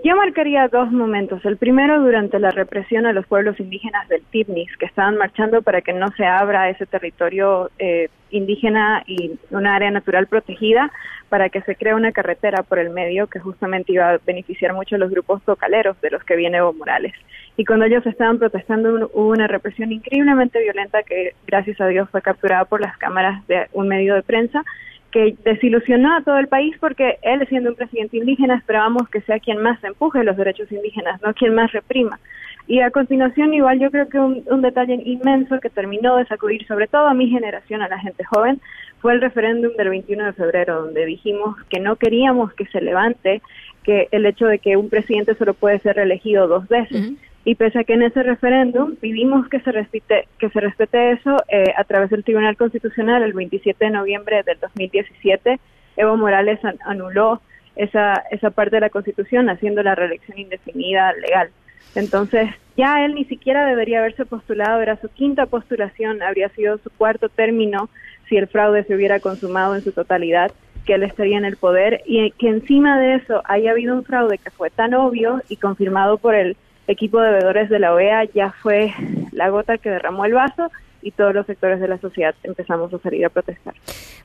Yo marcaría dos momentos. El primero durante la represión a los pueblos indígenas del Tibnis, que estaban marchando para que no se abra ese territorio eh, indígena y una área natural protegida, para que se crea una carretera por el medio que justamente iba a beneficiar mucho a los grupos tocaleros de los que viene Evo Morales. Y cuando ellos estaban protestando hubo una represión increíblemente violenta que gracias a Dios fue capturada por las cámaras de un medio de prensa que desilusionó a todo el país porque él, siendo un presidente indígena, esperábamos que sea quien más empuje los derechos indígenas, no quien más reprima. Y a continuación, igual yo creo que un, un, detalle inmenso que terminó de sacudir sobre todo a mi generación, a la gente joven, fue el referéndum del 21 de febrero, donde dijimos que no queríamos que se levante que el hecho de que un presidente solo puede ser reelegido dos veces. Y pese a que en ese referéndum pidimos que se respete, que se respete eso eh, a través del Tribunal Constitucional el 27 de noviembre del 2017, Evo Morales anuló esa, esa parte de la Constitución haciendo la reelección indefinida legal. Entonces, ya él ni siquiera debería haberse postulado, era su quinta postulación, habría sido su cuarto término si el fraude se hubiera consumado en su totalidad, que él estaría en el poder y que encima de eso haya habido un fraude que fue tan obvio y confirmado por el equipo de bebedores de la OEA ya fue la gota que derramó el vaso y todos los sectores de la sociedad empezamos a salir a protestar.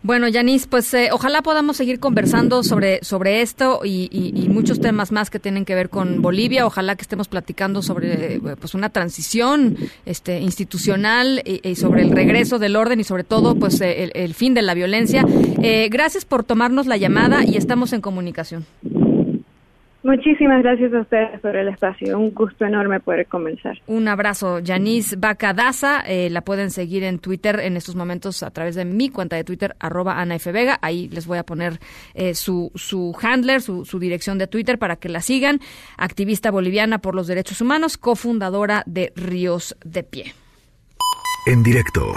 Bueno, Yanis, pues eh, ojalá podamos seguir conversando sobre, sobre esto y, muchos temas más que tienen que ver con Bolivia. Ojalá que estemos platicando sobre pues una transición este, institucional y, sobre el regreso del orden y sobre todo pues el, el fin de la violencia. Eh, gracias por tomarnos la llamada y estamos en comunicación. Muchísimas gracias a ustedes por el espacio. Un gusto enorme poder comenzar. Un abrazo. Yanis Bacadaza, eh, la pueden seguir en Twitter en estos momentos a través de mi cuenta de Twitter, arroba Ana F. Vega. Ahí les voy a poner eh, su, su handler, su, su dirección de Twitter para que la sigan. Activista boliviana por los derechos humanos, cofundadora de Ríos de Pie. En directo.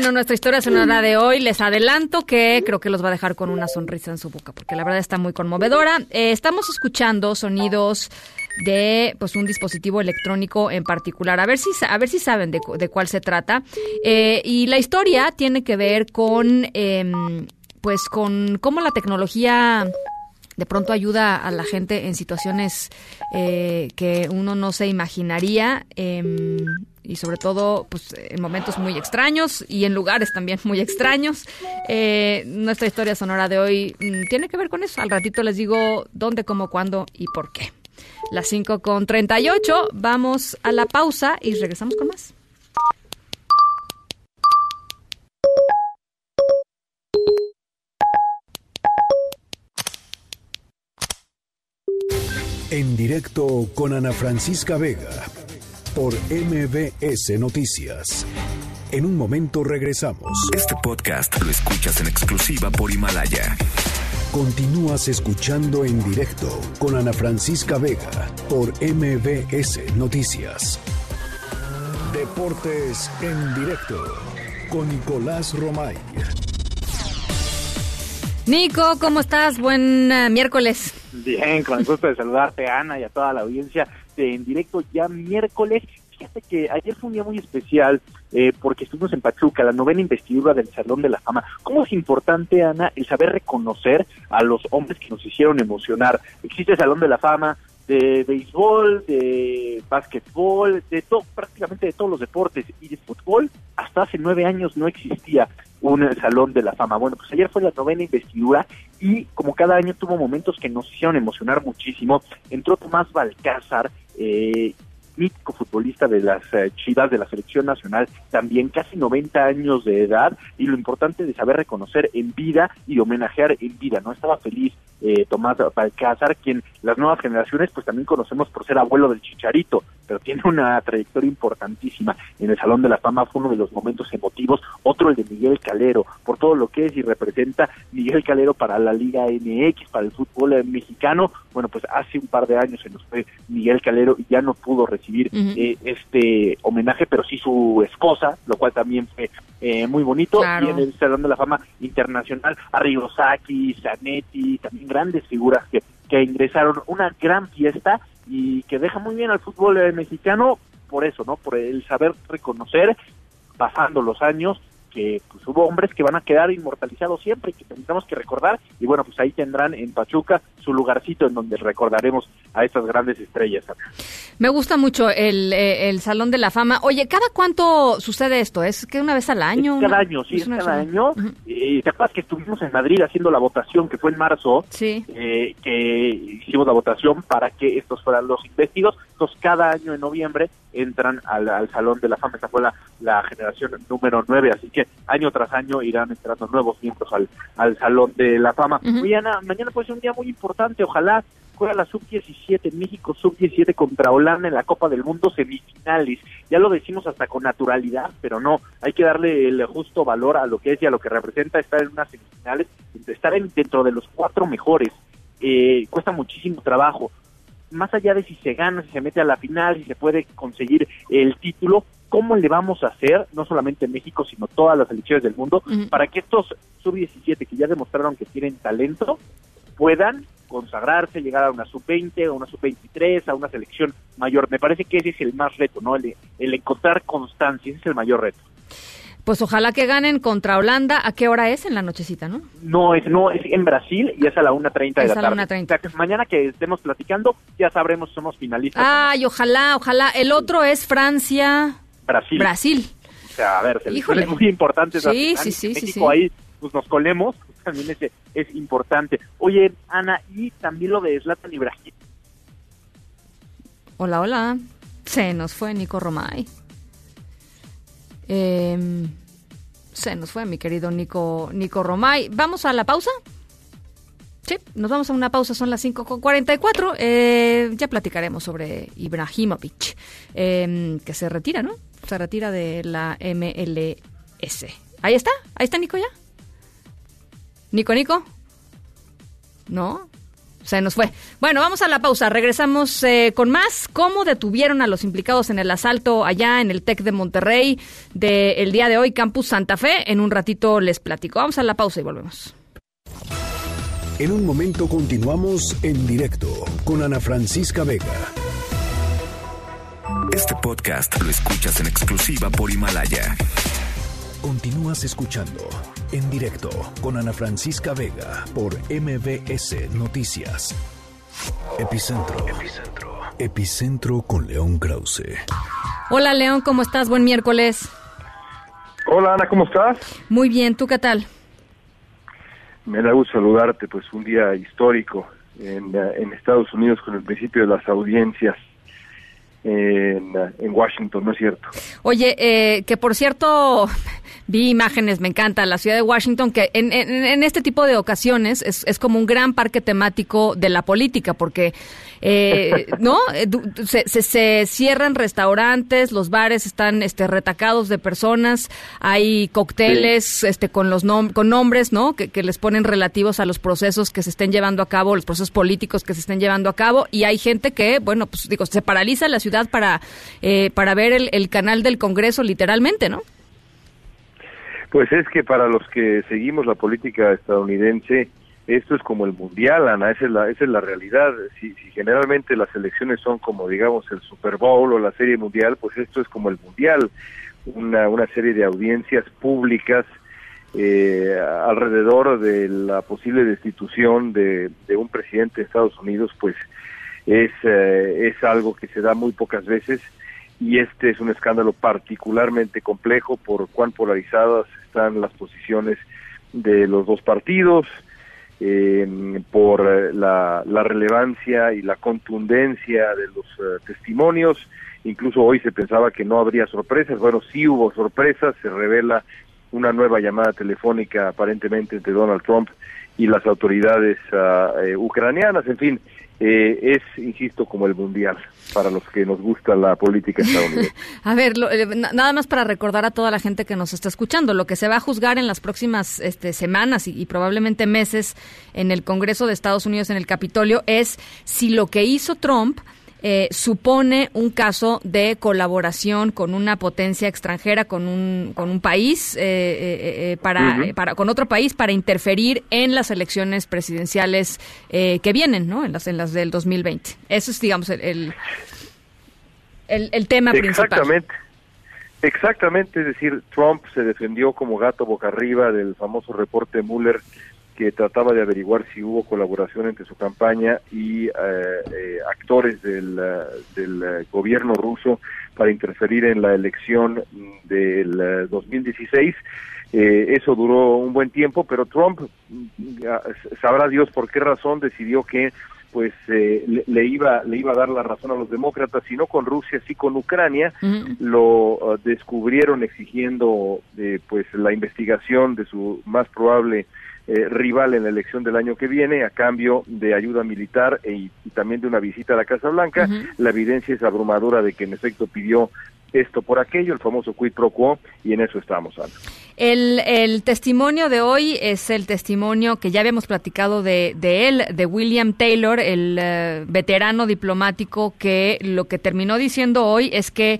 Bueno, nuestra historia sonora de hoy, les adelanto que creo que los va a dejar con una sonrisa en su boca, porque la verdad está muy conmovedora. Eh, estamos escuchando sonidos de pues un dispositivo electrónico en particular. A ver si a ver si saben de, de cuál se trata. Eh, y la historia tiene que ver con eh, pues con cómo la tecnología de pronto ayuda a la gente en situaciones eh, que uno no se imaginaría eh, y sobre todo pues en momentos muy extraños y en lugares también muy extraños. Eh, nuestra historia sonora de hoy mmm, tiene que ver con eso. Al ratito les digo dónde, cómo, cuándo y por qué. Las 5 con 38, vamos a la pausa y regresamos con más. En directo con Ana Francisca Vega por MBS Noticias. En un momento regresamos. Este podcast lo escuchas en exclusiva por Himalaya. Continúas escuchando en directo con Ana Francisca Vega por MBS Noticias. Deportes en directo con Nicolás Romay. Nico, ¿cómo estás? Buen uh, miércoles. Bien, con el gusto de saludarte, Ana, y a toda la audiencia de En Directo ya miércoles. Fíjate que ayer fue un día muy especial eh, porque estuvimos en Pachuca, la novena investidura del Salón de la Fama. ¿Cómo es importante, Ana, el saber reconocer a los hombres que nos hicieron emocionar? Existe el Salón de la Fama de béisbol, de básquetbol, de todo, prácticamente de todos los deportes y de fútbol. Hasta hace nueve años no existía un salón de la fama. Bueno, pues ayer fue la novena investidura y como cada año tuvo momentos que nos hicieron emocionar muchísimo. Entró Tomás Balcázar, eh, mítico futbolista de las eh, Chivas de la selección nacional, también casi 90 años de edad y lo importante de saber reconocer en vida y homenajear en vida, ¿no? Estaba feliz eh, Tomás Balcázar, quien las nuevas generaciones pues también conocemos por ser abuelo del Chicharito, pero tiene una trayectoria importantísima en el Salón de la Fama, fue uno de los momentos emotivos, otro el de Miguel Calero, por todo lo que es y representa Miguel Calero para la Liga MX, para el fútbol mexicano, bueno pues hace un par de años se nos fue Miguel Calero y ya no pudo recibir eh, este homenaje, pero sí su esposa, lo cual también fue eh, muy bonito, y en el Salón de la Fama Internacional, Arrigosaki, Zanetti, también grandes figuras que, que ingresaron, una gran fiesta y que deja muy bien al fútbol eh, mexicano por eso, ¿no? Por el saber reconocer, pasando los años, que pues, hubo hombres que van a quedar inmortalizados siempre, que tendremos que recordar, y bueno, pues ahí tendrán en Pachuca su lugarcito en donde recordaremos a estas grandes estrellas. Me gusta mucho el, eh, el Salón de la Fama. Oye, ¿cada cuánto sucede esto? ¿Es que una vez al año? cada año, sí, es, cada año. ¿Te acuerdas que estuvimos en Madrid haciendo la votación, que fue en marzo? Sí. Eh, que hicimos la votación para que estos fueran los investidos. Entonces, cada año en noviembre entran al, al Salón de la Fama. Esta fue la, la generación número 9, así que año tras año irán entrando nuevos miembros al, al Salón de la Fama. mañana, mañana puede ser un día muy importante, ojalá juega la sub-17 México sub-17 contra Holanda en la Copa del Mundo semifinales. Ya lo decimos hasta con naturalidad, pero no, hay que darle el justo valor a lo que es y a lo que representa estar en unas semifinales, estar en, dentro de los cuatro mejores. Eh, cuesta muchísimo trabajo. Más allá de si se gana, si se mete a la final, si se puede conseguir el título, cómo le vamos a hacer, no solamente en México, sino todas las elecciones del mundo, para que estos sub-17 que ya demostraron que tienen talento, puedan consagrarse, llegar a una sub-20, a una sub-23, a una selección mayor. Me parece que ese es el más reto, ¿no? El, el encontrar constancia, ese es el mayor reto. Pues ojalá que ganen contra Holanda. ¿A qué hora es? En la nochecita, ¿no? No, es, no, es en Brasil y es a la 1.30 de la tarde. a la 1.30. O sea, que mañana que estemos platicando ya sabremos si somos finalistas. Ay, ojalá, ojalá. El otro es Francia. Brasil. Brasil. O sea, a ver, selecciones muy importantes. Sí, sí, sí, México sí, sí. ahí pues nos colemos, también es, es importante. Oye, Ana, y también lo de Zlatan Ibrahimovic. Hola, hola. Se nos fue Nico Romay. Eh, se nos fue mi querido Nico, Nico Romay. ¿Vamos a la pausa? Sí, nos vamos a una pausa, son las 5.44. Eh, ya platicaremos sobre Ibrahimovic, eh, que se retira, ¿no? Se retira de la MLS. Ahí está, ahí está Nico ya. Nico, Nico. No, se nos fue. Bueno, vamos a la pausa. Regresamos eh, con más. ¿Cómo detuvieron a los implicados en el asalto allá en el TEC de Monterrey del día de hoy, Campus Santa Fe? En un ratito les platico. Vamos a la pausa y volvemos. En un momento continuamos en directo con Ana Francisca Vega. Este podcast lo escuchas en exclusiva por Himalaya. Continúas escuchando en directo con Ana Francisca Vega por MBS Noticias. Epicentro. Epicentro. Epicentro con León Krause. Hola León, ¿cómo estás? Buen miércoles. Hola Ana, ¿cómo estás? Muy bien, ¿tú qué tal? Me da gusto saludarte, pues un día histórico en, eh, en Estados Unidos con el principio de las audiencias en, eh, en Washington, ¿no es cierto? Oye, eh, que por cierto, vi imágenes, me encanta, la ciudad de Washington, que en, en, en este tipo de ocasiones es, es, como un gran parque temático de la política, porque, eh, ¿no? Se, se, se, cierran restaurantes, los bares están este, retacados de personas, hay cócteles sí. este, con, los nom con nombres, ¿no? Que, que les ponen relativos a los procesos que se estén llevando a cabo, los procesos políticos que se estén llevando a cabo, y hay gente que, bueno, pues digo, se paraliza la para, eh, para ver el, canal del Congreso literalmente, ¿no? Pues es que para los que seguimos la política estadounidense, esto es como el mundial, Ana, esa es la, esa es la realidad. Si, si, generalmente las elecciones son como, digamos, el Super Bowl o la Serie Mundial, pues esto es como el mundial, una, una serie de audiencias públicas eh, alrededor de la posible destitución de, de un presidente de Estados Unidos, pues es, eh, es algo que se da muy pocas veces y este es un escándalo particularmente complejo por cuán polarizadas están las posiciones de los dos partidos, eh, por la, relevancia y la contundencia de los uh, testimonios. Incluso hoy se pensaba que no habría sorpresas. Bueno, sí hubo sorpresas. Se revela una nueva llamada telefónica aparentemente entre Donald Trump y las autoridades uh, eh, ucranianas. En fin, eh, es, insisto, como el mundial para los que nos gusta la política estadounidense. a ver, lo, eh, nada más para recordar a toda la gente que nos está escuchando, lo que se va a juzgar en las próximas este, semanas y, y, probablemente meses en el Congreso de Estados Unidos, en el Capitolio, es si lo que hizo Trump eh, supone un caso de colaboración con una potencia extranjera, con un, con un país, eh, eh, eh para, uh -huh. para, con otro país, para interferir en las elecciones presidenciales eh, que vienen, ¿no? En las, en las del 2020. Eso es, digamos, el, el, el, el tema Exactamente. principal. Exactamente, es decir, Trump se defendió como gato boca arriba del famoso reporte Mueller que trataba de averiguar si hubo colaboración entre su campaña y eh, eh, actores del, del uh, gobierno ruso para interferir en la elección del uh, 2016. Eh, eso duró un buen tiempo, pero Trump, sabrá Dios por qué razón, decidió que pues eh, le, le, iba le iba a dar la razón a los demócratas, si no con Rusia, sí con Ucrania, uh -huh. lo uh, descubrieron exigiendo eh, pues la investigación de su más probable eh, rival en la elección del año que viene a cambio de ayuda militar e, y también de una visita a la Casa Blanca. Uh -huh. La evidencia es abrumadora de que en efecto pidió esto por aquello, el famoso quid pro quo, y en eso estamos, Ana. El, el, testimonio de hoy es el testimonio que ya habíamos platicado de, de él, de William Taylor, el uh, veterano diplomático que lo que terminó diciendo hoy es que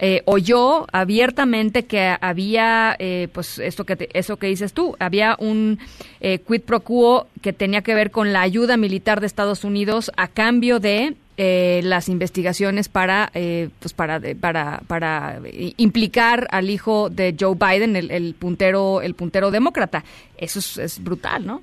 eh, oyó abiertamente que había, eh, pues esto que, te, eso que dices tú, había un eh, quid pro quo que tenía que ver con la ayuda militar de Estados Unidos a cambio de eh, las investigaciones para, eh, pues para, para, para implicar al hijo de Joe Biden, el, el puntero, el puntero demócrata. Eso es, es brutal, ¿no?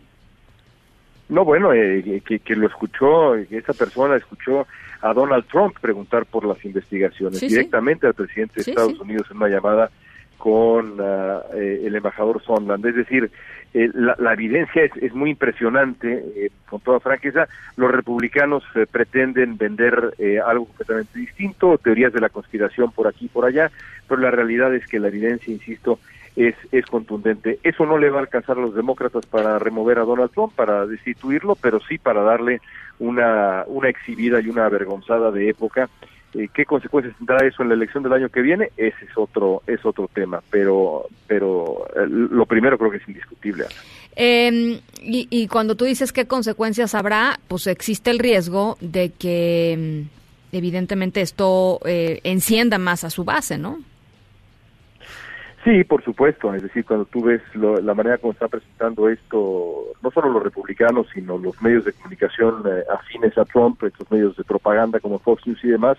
No, bueno, eh, que, que, lo escuchó, que esa persona escuchó a Donald Trump preguntar por las investigaciones sí, directamente sí. al presidente de sí, Estados. Unidos en una llamada con uh, eh, el embajador Sondland. Es decir, eh, la, la, evidencia es, es muy impresionante, eh, con toda franqueza. Los republicanos eh, pretenden vender eh, algo completamente distinto, teorías de la conspiración por aquí y por allá, pero la realidad es que la evidencia, insisto, es, es contundente. Eso no le va a alcanzar a los demócratas para remover a Donald Trump, para destituirlo, pero sí para darle una, una exhibida y una avergonzada de época. Eh, ¿Qué consecuencias tendrá eso en la elección del año que viene? Ese es otro, es otro tema, pero, pero eh, lo primero creo que es indiscutible. Eh, y, y, cuando tú dices qué consecuencias habrá, pues existe el riesgo de que evidentemente esto eh, encienda más a su base, ¿no? Sí, por supuesto. Es decir, cuando tú ves lo, la manera como está presentando esto, no solo los republicanos, sino los medios de comunicación eh, afines a Trump, estos medios de propaganda como Fox News y demás,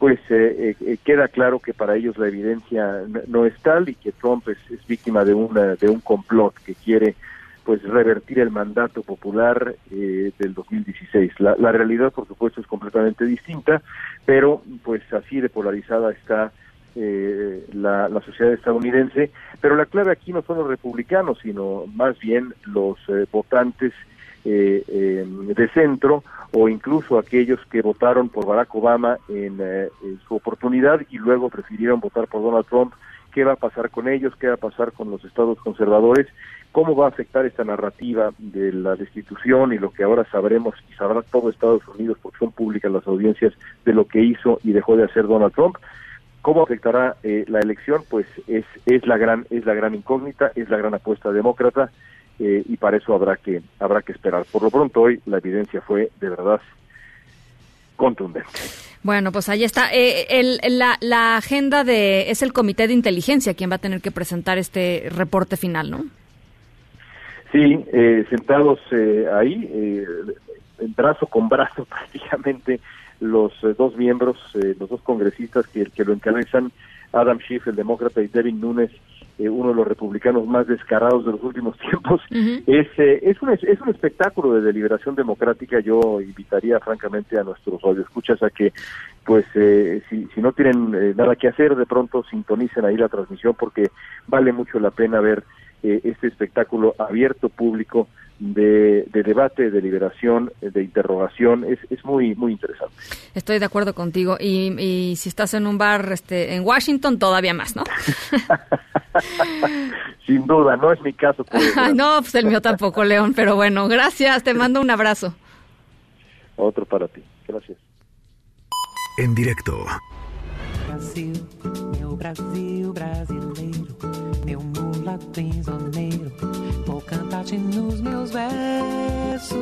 pues eh, eh, queda claro que para ellos la evidencia no es tal y que Trump es, es víctima de, una, de un complot que quiere pues revertir el mandato popular eh, del 2016. La, la realidad, por supuesto, es completamente distinta, pero pues así de polarizada está eh, la, sociedad estadounidense, pero la clave aquí no son los republicanos, sino más bien los eh, votantes eh, de centro o incluso aquellos que votaron por Barack Obama en, eh, en, su oportunidad y luego prefirieron votar por Donald Trump. ¿Qué va a pasar con ellos? ¿Qué va a pasar con los estados conservadores? ¿Cómo va a afectar esta narrativa de la destitución y lo que ahora sabremos y sabrá todo Estados Unidos porque son públicas las audiencias de lo que hizo y dejó de hacer Donald Trump? ¿Cómo afectará eh, la elección? Pues es, es, la gran, es la gran incógnita, es la gran apuesta demócrata eh, y para eso habrá que, habrá que esperar. Por lo pronto hoy la evidencia fue de verdad contundente. Bueno, pues ahí está. Eh, el, la, la, agenda de es el Comité de Inteligencia quien va a tener que presentar este reporte final, ¿no? Sí, eh, sentados eh, ahí, brazo con brazo prácticamente, los eh, dos miembros, eh, los dos congresistas que, que, lo encabezan, Adam Schiff, el demócrata, y Devin Nunes, eh, uno de los republicanos más descarados de los últimos tiempos. es, eh, es, un, es un espectáculo de deliberación democrática. Yo invitaría francamente a nuestros radioescuchas a que, pues, eh, si, si no tienen nada que hacer, de pronto sintonicen ahí la transmisión porque vale mucho la pena ver este espectáculo abierto, público, de, debate, de liberación, de interrogación, es, es muy muy interesante. Estoy de acuerdo contigo y, y si estás en un bar este, en Washington todavía más, ¿no? Sin duda, no es mi caso. no, pues el mío tampoco, León, pero bueno, gracias, te mando un abrazo. Otro para ti, gracias. En directo. Brasil, brasileiro, meu vou cantar-te nos meus versos.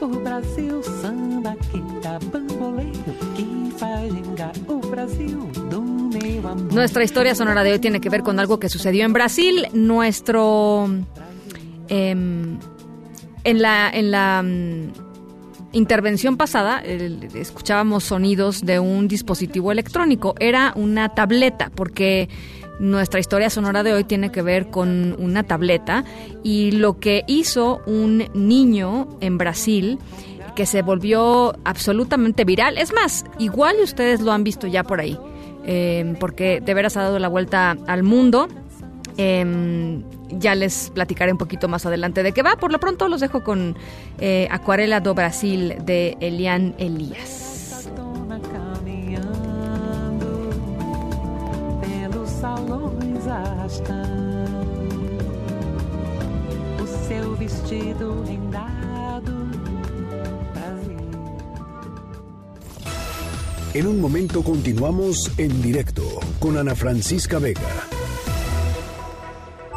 O Brasil samba que dá bamboleiro, que faz gingar o Brasil do meu amor. Nuestra historia sonora de hoy tiene que ver con algo que sucedió en Brasil. Nuestro... Eh, en la... En la intervención pasada escuchábamos sonidos de un dispositivo electrónico. Era una tableta, porque nuestra historia sonora de hoy tiene que ver con una tableta y lo que hizo un niño en Brasil que se volvió absolutamente viral. Es más, igual ustedes lo han visto ya por ahí, eh, porque de veras ha dado la vuelta al mundo. Em, ya les platicaré un poquito más adelante de qué va. Por lo pronto los dejo con eh, Acuarela do Brasil de Elian Elías. En un momento continuamos en directo con Ana Francisca Vega.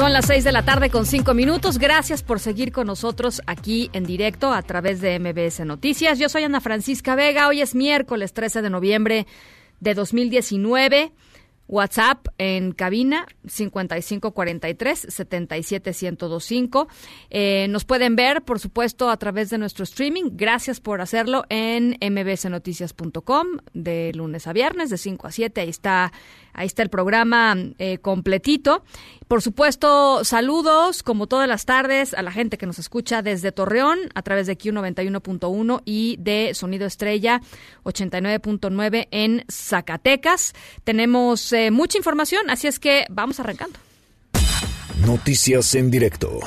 Son las 6 de la tarde con 5 minutos. Gracias por seguir con nosotros aquí en directo a través de MBS Noticias. Yo soy Ana Francisca Vega. Hoy es miércoles 13 de noviembre de 2019. WhatsApp en cabina 5543 77125. Eh, nos pueden ver, por supuesto, a través de nuestro streaming. Gracias por hacerlo en mbsnoticias.com de lunes a viernes de 5 a 7. Ahí está, ahí está el programa eh, completito. Por supuesto, saludos, como todas las tardes, a la gente que nos escucha desde Torreón a través de Q91.1 y de Sonido Estrella 89.9 en Zacatecas. Tenemos eh, mucha información, así es que vamos arrancando. Noticias en directo.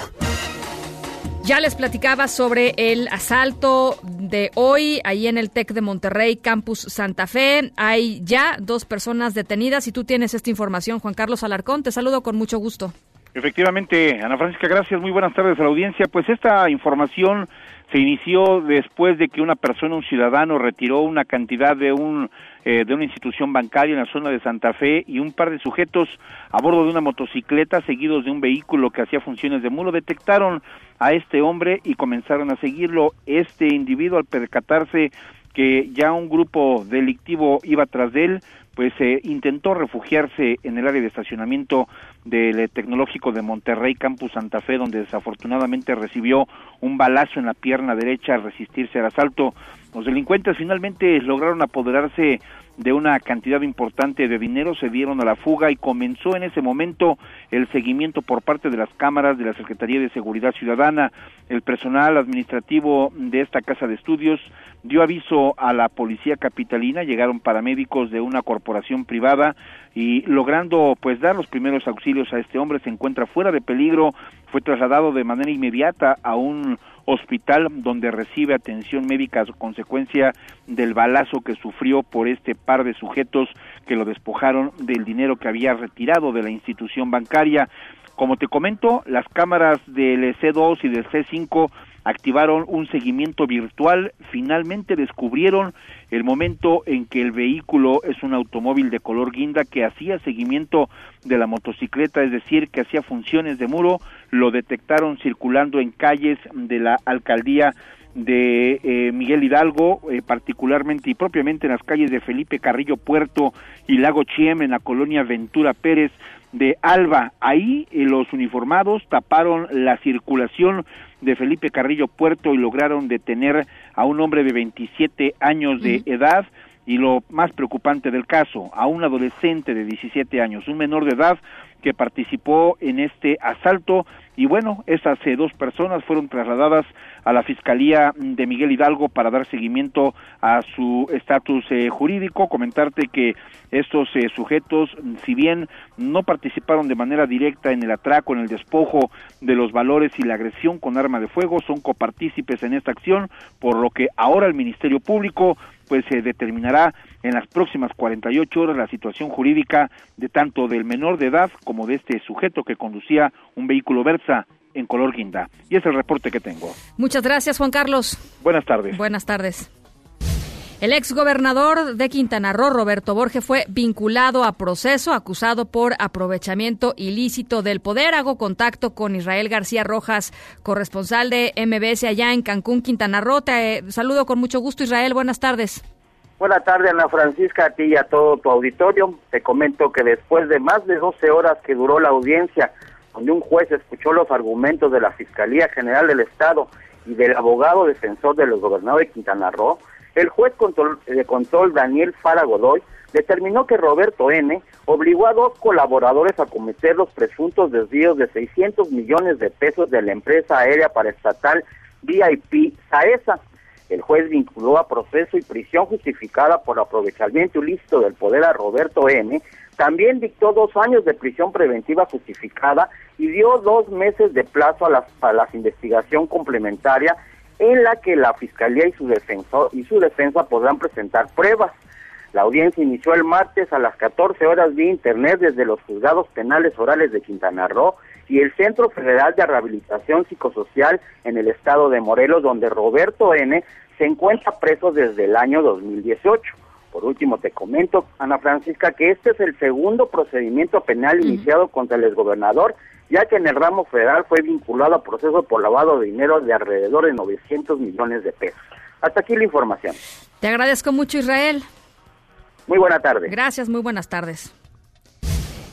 Ya les platicaba sobre el asalto de hoy ahí en el TEC de Monterrey, Campus Santa Fe. Hay ya dos personas detenidas y tú tienes esta información, Juan Carlos Alarcón. Te saludo con mucho gusto. Efectivamente, Ana Francisca, gracias. Muy buenas tardes a la audiencia. Pues esta información se inició después de que una persona, un ciudadano, retiró una cantidad de un eh, de una institución bancaria en la zona de Santa Fe y un par de sujetos a bordo de una motocicleta seguidos de un vehículo que hacía funciones de mulo detectaron a este hombre y comenzaron a seguirlo. Este individuo al percatarse que ya un grupo delictivo iba tras de él, pues eh, intentó refugiarse en el área de estacionamiento del eh, Tecnológico de Monterrey, Campus Santa Fe, donde desafortunadamente recibió un balazo en la pierna derecha al resistirse al asalto. Los delincuentes finalmente lograron apoderarse de una cantidad importante de dinero, se dieron a la fuga y comenzó en ese momento el seguimiento por parte de las cámaras de la Secretaría de Seguridad Ciudadana. El personal administrativo de esta casa de estudios dio aviso a la policía capitalina, llegaron paramédicos de una corporación privada y logrando pues dar los primeros auxilios a este hombre se encuentra fuera de peligro, fue trasladado de manera inmediata a un hospital donde recibe atención médica a consecuencia del balazo que sufrió por este par de sujetos que lo despojaron del dinero que había retirado de la institución bancaria. Como te comento, las cámaras del C2 y del C5 activaron un seguimiento virtual, finalmente descubrieron el momento en que el vehículo es un automóvil de color guinda que hacía seguimiento de la motocicleta, es decir, que hacía funciones de muro, lo detectaron circulando en calles de la alcaldía de eh, Miguel Hidalgo, eh, particularmente y propiamente en las calles de Felipe Carrillo Puerto y Lago Chiem, en la colonia Ventura Pérez de Alba. Ahí eh, los uniformados taparon la circulación de Felipe Carrillo Puerto y lograron detener a un hombre de 27 años de edad y lo más preocupante del caso, a un adolescente de 17 años, un menor de edad que participó en este asalto y bueno, esas eh, dos personas fueron trasladadas a la Fiscalía de Miguel Hidalgo para dar seguimiento a su estatus eh, jurídico. Comentarte que estos eh, sujetos, si bien no participaron de manera directa en el atraco, en el despojo de los valores y la agresión con arma de fuego, son copartícipes en esta acción, por lo que ahora el Ministerio Público pues se determinará en las próximas 48 horas la situación jurídica de tanto del menor de edad como de este sujeto que conducía un vehículo Versa en color guinda. Y es el reporte que tengo. Muchas gracias, Juan Carlos. Buenas tardes. Buenas tardes. El exgobernador de Quintana Roo, Roberto Borge, fue vinculado a proceso, acusado por aprovechamiento ilícito del poder. Hago contacto con Israel García Rojas, corresponsal de MBS allá en Cancún, Quintana Roo. Te saludo con mucho gusto, Israel. Buenas tardes. Buenas tardes, Ana Francisca, a ti y a todo tu auditorio. Te comento que después de más de 12 horas que duró la audiencia, donde un juez escuchó los argumentos de la Fiscalía General del Estado y del abogado defensor de los gobernadores de Quintana Roo, el juez de control Daniel Fara Godoy determinó que Roberto N. obligó a dos colaboradores a cometer los presuntos desvíos de 600 millones de pesos de la empresa aérea paraestatal VIP SAESA. El juez vinculó a proceso y prisión justificada por aprovechamiento ilícito del poder a Roberto N. También dictó dos años de prisión preventiva justificada y dio dos meses de plazo a la, a la investigación complementaria en la que la Fiscalía y su, defensor, y su defensa podrán presentar pruebas. La audiencia inició el martes a las 14 horas de Internet desde los juzgados penales orales de Quintana Roo y el Centro Federal de Rehabilitación Psicosocial en el estado de Morelos, donde Roberto N. se encuentra preso desde el año 2018. Por último, te comento, Ana Francisca, que este es el segundo procedimiento penal iniciado contra el exgobernador ya que en el ramo federal fue vinculado a proceso por lavado de dinero de alrededor de 900 millones de pesos. Hasta aquí la información. Te agradezco mucho, Israel. Muy buena tarde. Gracias, muy buenas tardes.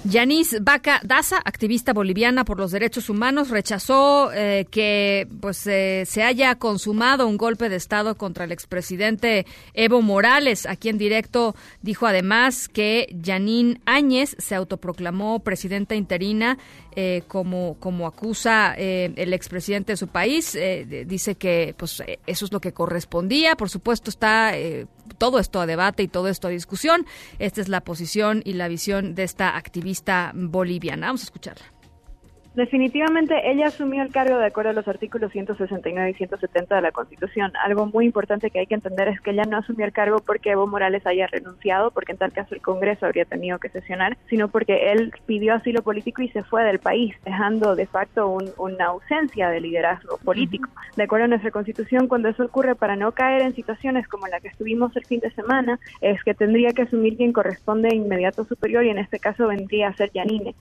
Yanis Vaca Daza, activista boliviana por los derechos humanos, rechazó eh, que pues eh, se haya consumado un golpe de Estado contra el expresidente Evo Morales. Aquí en directo dijo además que Yanín Áñez se autoproclamó presidenta interina eh, como, como acusa el expresidente de su país. dice que pues eso es lo que correspondía. Por supuesto está todo esto a debate y todo esto a discusión. Esta es la posición y la visión de esta activista boliviana. Vamos a escucharla. Definitivamente ella asumió el cargo de acuerdo a los artículos 169 y 170 de la Constitución. Algo muy importante que hay que entender es que ella no asumió el cargo porque Evo Morales haya renunciado, porque en tal caso el Congreso habría tenido que sesionar, sino porque él pidió asilo político y se fue del país, dejando de facto una ausencia de liderazgo político. De acuerdo a nuestra Constitución, cuando eso ocurre, para no caer en situaciones como la que estuvimos el fin de semana, es que tendría que asumir quien corresponde inmediato superior y en este caso vendría a ser Yanine.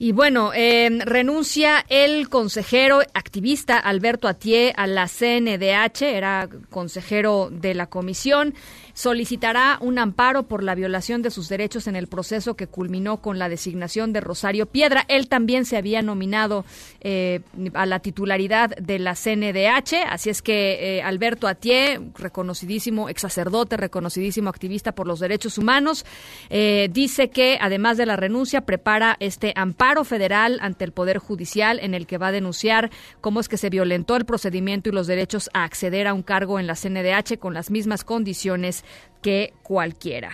Y bueno, em, renuncia el consejero activista Alberto Atié a la CNDH, era consejero de la comisión solicitará un amparo por la violación de sus derechos en el proceso que culminó con la designación de Rosario Piedra. Él también se había nominado eh, a la titularidad de la CNDH, así es que eh, Alberto Atié, reconocidísimo ex sacerdote, reconocidísimo activista por los derechos humanos, eh, dice que además de la renuncia prepara este amparo federal ante el Poder Judicial en el que va a denunciar cómo es que se violentó el procedimiento y los derechos a acceder a un cargo en la CNDH con las mismas condiciones que cualquiera.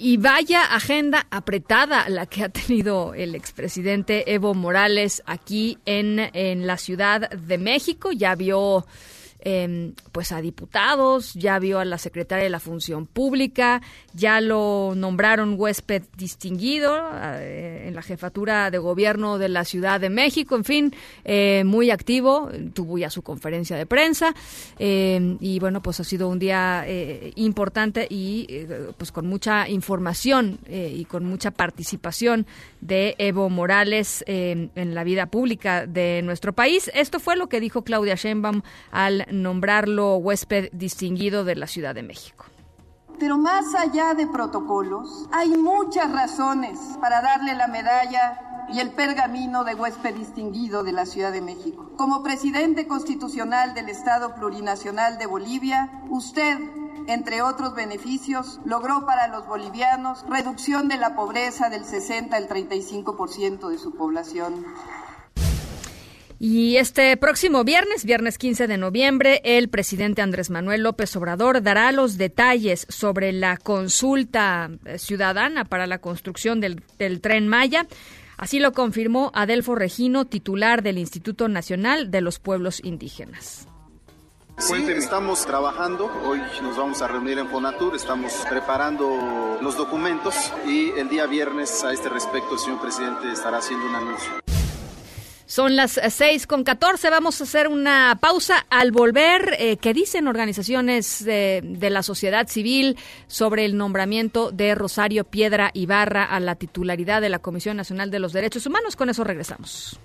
Y vaya agenda apretada la que ha tenido el expresidente Evo Morales aquí en, en la Ciudad de México. Ya vio em, pues a diputados, ya vio a la secretaria de la Función Pública, ya lo nombraron huésped distinguido eh, en la jefatura de gobierno de la Ciudad de México, en fin, eh, muy activo, tuvo ya su conferencia de prensa em, y bueno, pues ha sido un día eh, importante y pues con mucha información y con mucha participación de Evo Morales em, en la vida pública de nuestro país. Esto fue lo que dijo Claudia Sheinbaum al nombrarlo huésped distinguido de la Ciudad de México. Pero más allá de protocolos, hay muchas razones para darle la medalla y el pergamino de huésped distinguido de la Ciudad de México. Como presidente constitucional del Estado Plurinacional de Bolivia, usted, entre otros beneficios, logró para los bolivianos reducción de la pobreza del 60 al 35% de su población y este próximo viernes, viernes 15 de noviembre, el presidente Andrés Manuel López Obrador dará los detalles sobre la consulta eh, ciudadana para la construcción del, tren Maya. Así lo confirmó Adelfo Regino, titular del Instituto Nacional de los Pueblos Indígenas. Sí, estamos trabajando. Hoy nos vamos a reunir en Fonatur. Estamos preparando los documentos y el día viernes a este respecto el señor presidente estará haciendo un anuncio. Son las seis con catorce. Vamos a hacer una pausa. Al volver, eh, ¿qué dicen organizaciones de, de, la sociedad civil sobre el nombramiento de Rosario Piedra Ibarra a la titularidad de la Comisión Nacional de los Derechos Humanos? Con eso regresamos.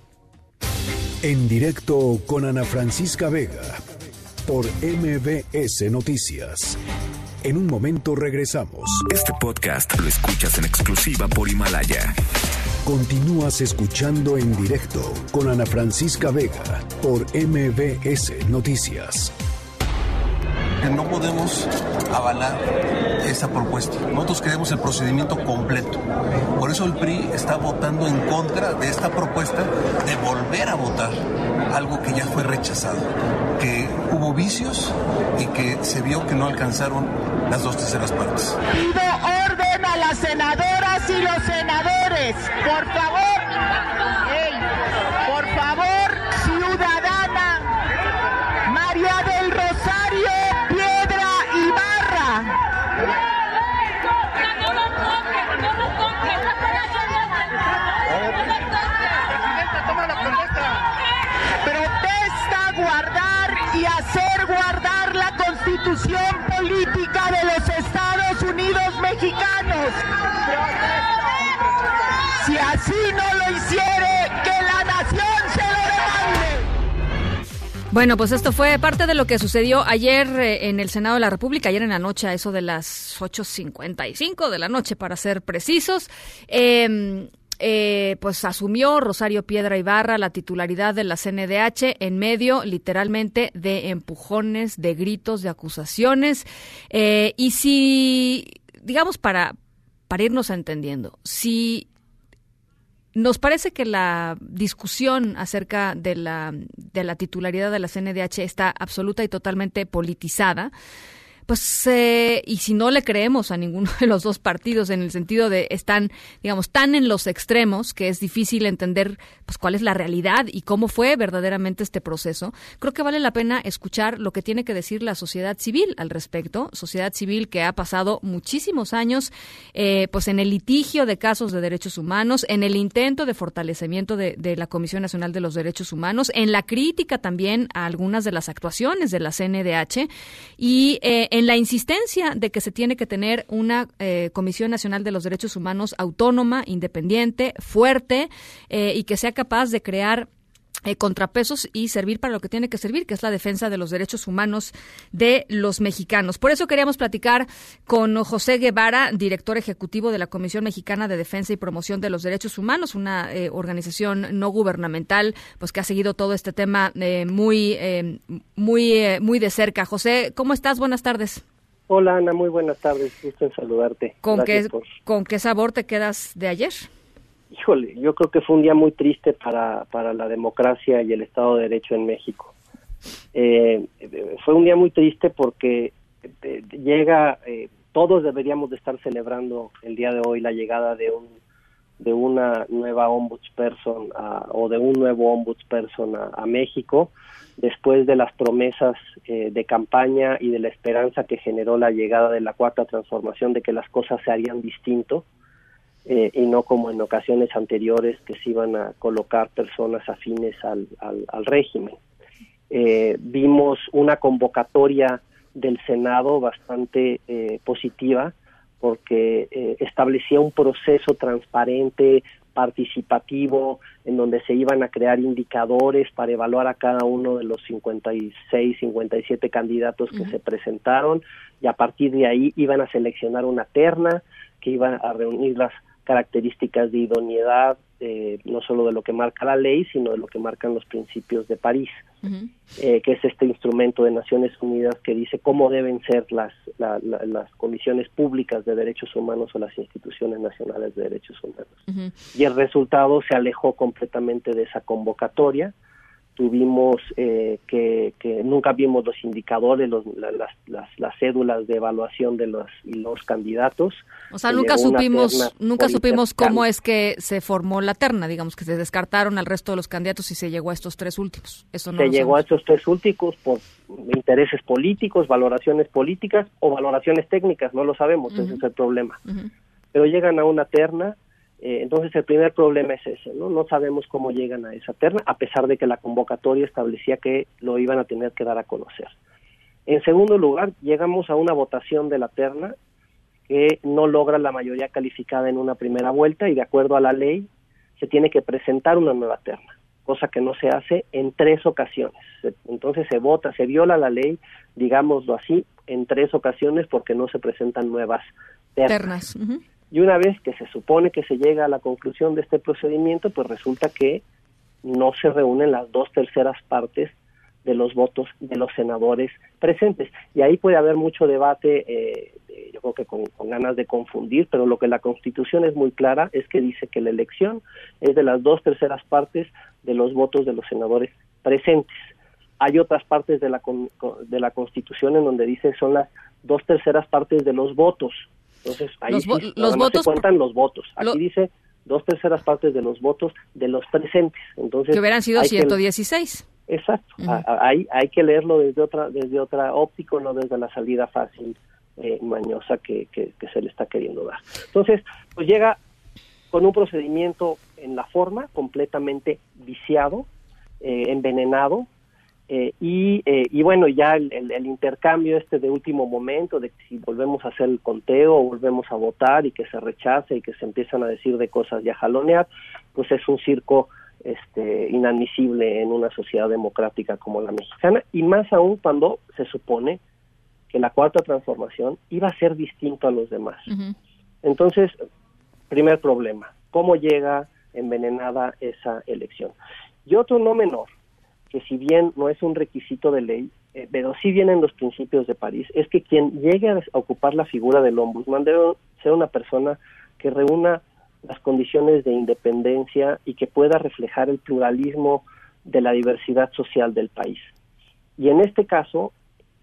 En directo con Ana Francisca Vega por MBS Noticias. En un momento regresamos. Este podcast lo escuchas en exclusiva por Himalaya. Continúas escuchando en directo con Ana Francisca Vega por MBS Noticias. No podemos avalar esa propuesta. Nosotros queremos el procedimiento completo. Por eso el PRI está votando en contra de esta propuesta de volver a votar algo que ya fue rechazado, que hubo vicios y que se vio que no alcanzaron las dos terceras partes. Pido orden a las senadoras y los senadores, por favor, por favor, ciudadana María del Rosario Piedra Ibarra. Protesta guardar y hacer guardar la constitución política de los Estados Unidos mexicanos. Así no lo hiciere, que la nación se lo demande. Bueno, pues esto fue parte de lo que sucedió ayer eh, en el Senado de la República, ayer en la noche, a eso de las 8.55 de la noche, para ser precisos. Eh, eh, pues asumió Rosario Piedra Ibarra la titularidad de la CNDH en medio literalmente de empujones, de gritos, de acusaciones. Eh, y si, digamos, para irnos entendiendo, si nos parece que la discusión acerca de la, de la titularidad de la CNDH está absoluta y totalmente politizada pues eh, y si no le creemos a ninguno de los dos partidos en el sentido de están digamos tan en los extremos que es difícil entender pues cuál es la realidad y cómo fue verdaderamente este proceso creo que vale la pena escuchar lo que tiene que decir la sociedad civil al respecto sociedad civil que ha pasado muchísimos años eh, pues en el litigio de casos de derechos humanos en el intento de fortalecimiento de, de la Comisión Nacional de los Derechos Humanos en la crítica también a algunas de las actuaciones de la CNDH y eh, en la insistencia de que se tiene que tener una eh, Comisión Nacional de los Derechos Humanos autónoma, independiente, fuerte eh, y que sea capaz de crear eh, contrapesos y servir para lo que tiene que servir, que es la defensa de los derechos humanos de los mexicanos. Por eso queríamos platicar con José Guevara, director ejecutivo de la Comisión Mexicana de Defensa y Promoción de los Derechos Humanos, una eh, organización no gubernamental, pues que ha seguido todo este tema eh, muy, muy, muy de cerca. José, ¿cómo estás? Buenas tardes. Hola Ana, muy buenas tardes. Gusto en saludarte. ¿Con qué, ¿Con qué sabor te quedas de ayer? Híjole, yo creo que fue un día muy triste para, para la democracia y el Estado de Derecho en México. Eh, fue un día muy triste porque eh, llega, eh, todos deberíamos de estar celebrando el día de hoy la llegada de un de una nueva ombudsperson a- o de un nuevo ombudsperson a, a México después de las promesas eh, de campaña y de la esperanza que generó la llegada de la cuarta transformación de que las cosas se harían distinto eh, y no como en ocasiones anteriores que se iban a colocar personas afines al, al, al régimen. Eh, vimos una convocatoria del Senado bastante eh, positiva porque eh, establecía un proceso transparente, participativo, en donde se iban a crear indicadores para evaluar a cada uno de los 56, 57 candidatos que se presentaron y a partir de ahí iban a seleccionar una terna que iba a reunir las características de idoneidad, eh, no solo de lo que marca la ley, sino de lo que marcan los principios de París eh, que es este instrumento de Naciones Unidas que dice cómo deben ser las, la- la- las comisiones públicas de derechos humanos o las instituciones nacionales de derechos humanos. Y el resultado se alejó completamente de esa convocatoria. Tuvimos eh, que, que nunca vimos los indicadores, los- la- las, las, las cédulas de evaluación de los, los candidatos. O sea, Se nunca supimos, nunca supimos cómo es que se formó la terna, digamos que se descartaron al resto de los candidatos y se llegó a estos tres últimos. Eso no se llegó a estos tres últimos por intereses políticos, valoraciones políticas o valoraciones técnicas, no lo sabemos, ese es el problema. Pero llegan a una terna, eh, entonces el primer problema es ese, ¿no? No sabemos cómo llegan a esa terna, a pesar de que la convocatoria establecía que lo iban a tener que dar a conocer. En segundo lugar, llegamos a una votación de la terna que no logra la mayoría calificada en una primera vuelta y de acuerdo a la ley se tiene que presentar una nueva terna, cosa que no se hace en tres ocasiones. Entonces se vota, se viola la ley, digámoslo así, en tres ocasiones porque no se presentan nuevas ternas. Y una vez que se supone que se llega a la conclusión de este procedimiento, pues resulta que no se reúnen las dos terceras partes de los votos de los senadores presentes. Y ahí puede haber mucho debate, eh, eh, yo creo que con, con ganas de confundir, pero lo que la Constitución es muy clara es que dice que la elección es de las dos terceras partes de los votos de los senadores presentes. Hay otras partes de la, de la Constitución en donde dice son las dos terceras partes de los votos. Entonces, ahí Los sí, vo- nada los más votos se cuentan los votos. Aquí Lo- dice dos terceras partes de los votos de los presentes. Entonces, Que hubieran sido hay que- 116. Exacto. Hay, hay que leerlo desde otra desde otra óptica, no desde la salida fácil, eh, mañosa que, que, que se le está queriendo dar. Entonces, pues llega con un procedimiento en la forma completamente viciado, eh, envenenado, eh, y, eh, y bueno, ya el, el- el intercambio este de último momento, de que si volvemos a hacer el conteo o volvemos a votar y que se rechace y que se empiezan a decir de cosas y a jalonear, pues es un circo este, inadmisible en una sociedad democrática como la mexicana, y más aún cuando se supone que la cuarta transformación iba a ser distinto a los demás. Entonces, primer problema, ¿cómo llega envenenada esa elección? Y otro no menor, que si bien no es un requisito de ley, eh, pero sí vienen los principios de París, es que quien llegue a ocupar la figura del ombudsman debe ser una persona que reúna las condiciones de independencia y que pueda reflejar el pluralismo de la diversidad social del país. Y en este caso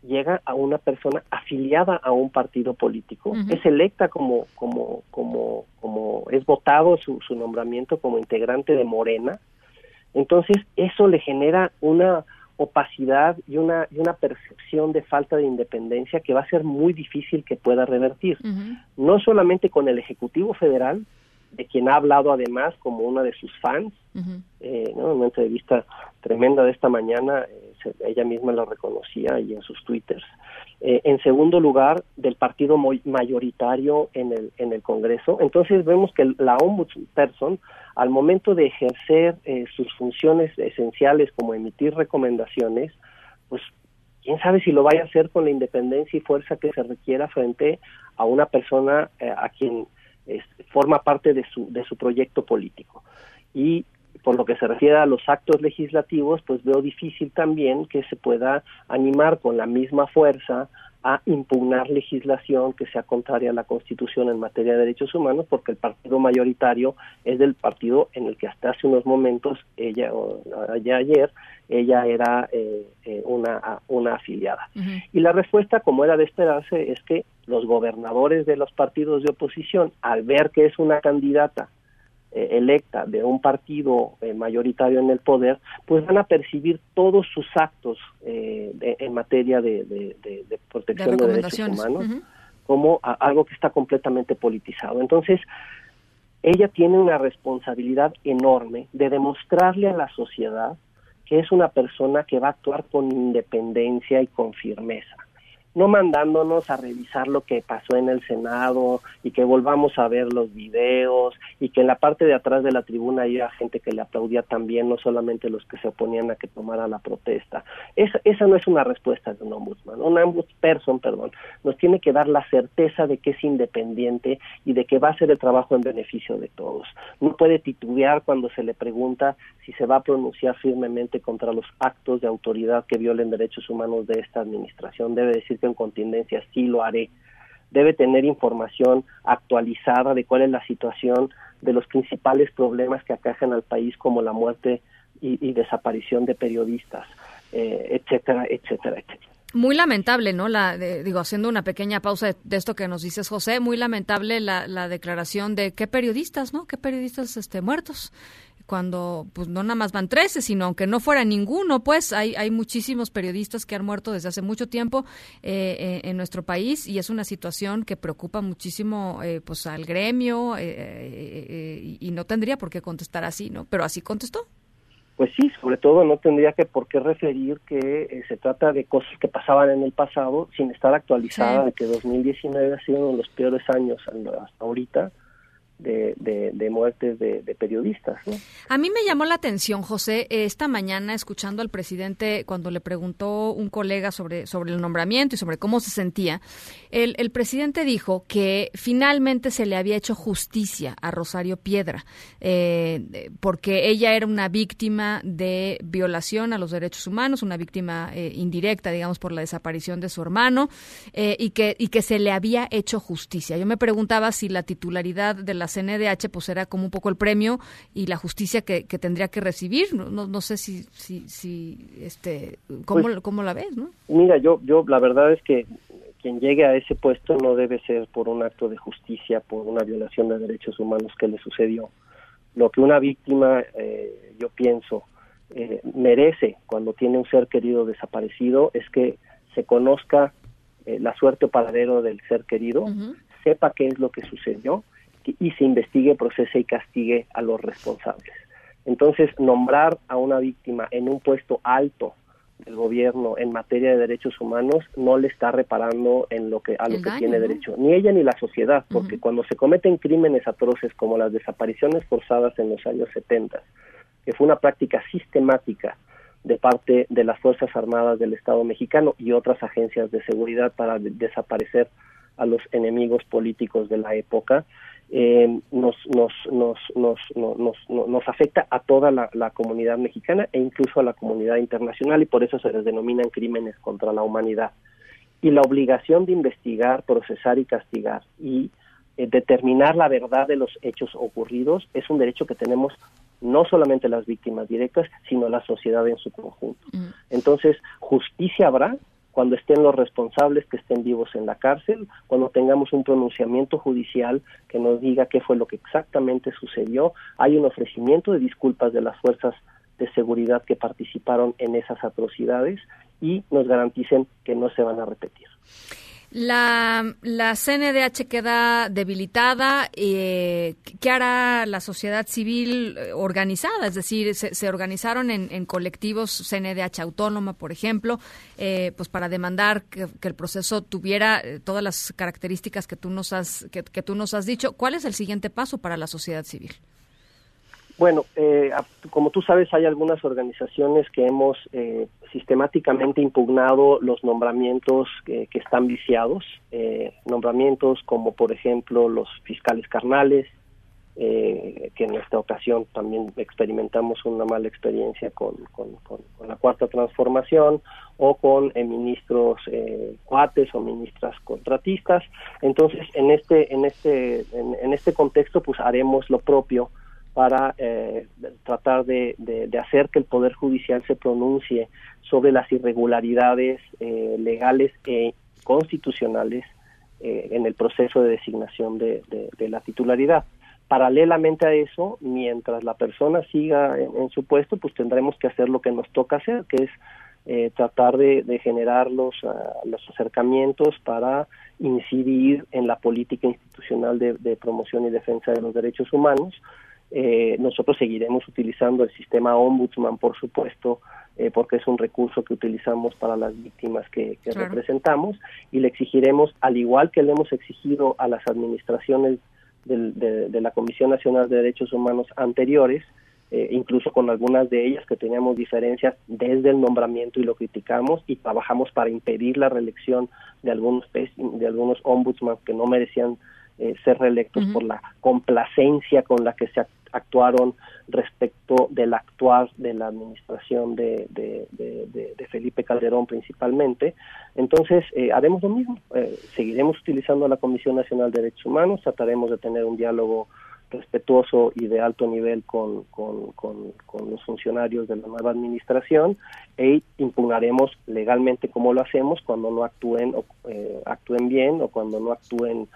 llega a una persona afiliada a un partido político, es electa como como como como es votado su, su nombramiento como integrante de Morena. Entonces, eso le genera una opacidad y una y una percepción de falta de independencia que va a ser muy difícil que pueda revertir. No solamente con el Ejecutivo Federal, de quien ha hablado además como una de sus fans, eh, ¿no? en una entrevista tremenda de esta mañana, eh, se- ella misma lo reconocía y en sus twitters. Eh, en segundo lugar, del partido mayoritario en el, en el Congreso. Entonces vemos que la ombudsperson, al momento de ejercer eh, sus funciones esenciales como emitir recomendaciones, pues quién sabe si lo vaya a hacer con la independencia y fuerza que se requiera frente a una persona eh, a quien es- forma parte de su, de su proyecto político. Y por lo que se refiere a los actos legislativos, pues veo difícil también que se pueda animar con la misma fuerza a impugnar legislación que sea contraria a la Constitución en materia de derechos humanos, porque el partido mayoritario es del partido en el que hasta hace unos momentos, ella, o ya ayer, ella era eh, eh, una, una afiliada. Y la respuesta, como era de esperarse, es que los gobernadores de los partidos de oposición, al ver que es una candidata eh, electa de un partido eh, mayoritario en el poder, pues van a percibir todos sus actos eh, de- en materia de, de- de- protección de, derechos humanos como a- algo que está completamente politizado. Entonces, ella tiene una responsabilidad enorme de demostrarle a la sociedad que es una persona que va a actuar con independencia y con firmeza, no mandándonos a revisar lo que pasó en el Senado y que volvamos a ver los videos y que en la parte de atrás de la tribuna haya gente que le aplaudía también, no solamente los que se oponían a que tomara la protesta. Esa, esa no es una respuesta de un ombudsman. Un ombudsperson, perdón, nos tiene que dar la certeza de que es independiente y de que va a hacer el trabajo en beneficio de todos. No puede titubear cuando se le pregunta si se va a pronunciar firmemente contra los actos de autoridad que violen derechos humanos de esta administración. Debe decir en contingencia sí lo haré. Debe tener información actualizada de cuál es la situación de los principales problemas que acajan al país, como la muerte y, desaparición de periodistas, eh, etcétera, etcétera, etcétera. Muy lamentable, ¿no? La, digo, haciendo una pequeña pausa de, de esto que nos dices, José, muy lamentable la, la declaración de qué periodistas, ¿no? ¿Qué periodistas este, muertos? Cuando, pues, no nada más van 13, sino aunque no fuera ninguno, pues, hay, hay muchísimos periodistas que han muerto desde hace mucho tiempo eh, eh, en nuestro país y es una situación que preocupa muchísimo, eh, pues, al gremio eh, eh, y- no tendría por qué contestar así, ¿no? Pero así contestó. Pues sí, sobre todo no tendría que por qué referir que se trata de cosas que pasaban en el pasado sin estar actualizada Sí. de que 2019 ha sido uno de los peores años hasta ahorita de, muertes de, periodistas. A mí me llamó la atención, José, esta mañana escuchando al presidente cuando le preguntó un colega sobre, sobre el nombramiento y sobre cómo se sentía. El, el presidente dijo que finalmente se le había hecho justicia a Rosario Piedra, eh, porque ella era una víctima de violación a los derechos humanos, una víctima eh, indirecta, digamos, por la desaparición de su hermano, eh, y, que, y que se le había hecho justicia. Yo me preguntaba si la titularidad de la CNDH pues era como un poco el premio y la justicia que, que tendría que recibir. No, sé si, si, si este, ¿cómo, Pues- cómo la ves, ¿no? Mira, yo, yo la verdad es que quien llegue a ese puesto no debe ser por un acto de justicia, por una violación de derechos humanos que le sucedió. Lo que una víctima, eh, yo pienso, eh, merece cuando tiene un ser querido desaparecido es que se conozca eh, la suerte o paradero del ser querido, sepa qué es lo que sucedió y- se investigue, procese y castigue a los responsables. Entonces, nombrar a una víctima en un puesto alto del gobierno en materia de derechos humanos no le está reparando en lo que a lo El que daño, tiene derecho, ni ella ni la sociedad, porque cuando se cometen crímenes atroces como las desapariciones forzadas en los años 70, que fue una práctica sistemática de parte de las Fuerzas Armadas del Estado mexicano y otras agencias de seguridad para de- desaparecer a los enemigos políticos de la época, eh, nos, nos, nos, nos, nos, nos- afecta a toda la, la comunidad mexicana e incluso a la comunidad internacional y por eso se les denominan crímenes contra la humanidad. Y la obligación de investigar, procesar y castigar y eh, determinar la verdad de los hechos ocurridos es un derecho que tenemos no solamente las víctimas directas, sino la sociedad en su conjunto. Entonces, justicia habrá cuando estén los responsables que estén vivos en la cárcel, cuando tengamos un pronunciamiento judicial que nos diga qué fue lo que exactamente sucedió, hay un ofrecimiento de disculpas de las fuerzas de seguridad que participaron en esas atrocidades y nos garanticen que no se van a repetir. La, la CNDH queda debilitada. Eh, ¿Qué hará la sociedad civil eh, organizada? Es decir, se, se organizaron en, colectivos CNDH autónoma, por ejemplo, eh, pues para demandar que, que el proceso tuviera eh, todas las características que tú nos has que, que tú nos has dicho. ¿Cuál es el siguiente paso para la sociedad civil? Bueno, eh, como tú sabes, hay algunas organizaciones que hemos eh, sistemáticamente impugnado los nombramientos que, están viciados, eh, nombramientos como por ejemplo los fiscales carnales, eh, que en esta ocasión también experimentamos una mala experiencia con, la cuarta transformación o con eh, ministros cuates o ministras contratistas. Entonces, en este, en este, en este contexto, pues haremos lo propio para eh, tratar de, de- hacer que el Poder Judicial se pronuncie sobre las irregularidades eh, legales e constitucionales eh, en el proceso de designación de, de- la titularidad. paralelamente a eso, mientras la persona siga en, su puesto, pues tendremos que hacer lo que nos toca hacer, que es tratar de, generar los, ah, los acercamientos para incidir en la política institucional de, promoción y defensa de los derechos humanos. Eh, nosotros seguiremos utilizando el sistema ombudsman, por supuesto, eh, porque es un recurso que utilizamos para las víctimas que, representamos y le exigiremos, al igual que le hemos exigido a las administraciones de, la Comisión Nacional de Derechos Humanos anteriores, eh, incluso con algunas de ellas que teníamos diferencias desde el nombramiento y lo criticamos y trabajamos para impedir la reelección de algunos de algunos ombudsman que no merecían eh, ser reelectos por la complacencia con la que se actuaron respecto del actuar de la administración de, de, Felipe Calderón principalmente. Entonces, eh, haremos lo mismo, eh, seguiremos utilizando la Comisión Nacional de Derechos Humanos, trataremos de tener un diálogo respetuoso y de alto nivel con, con, con, los funcionarios de la nueva administración e impugnaremos legalmente como lo hacemos cuando no actúen o eh, actúen bien o cuando no actúen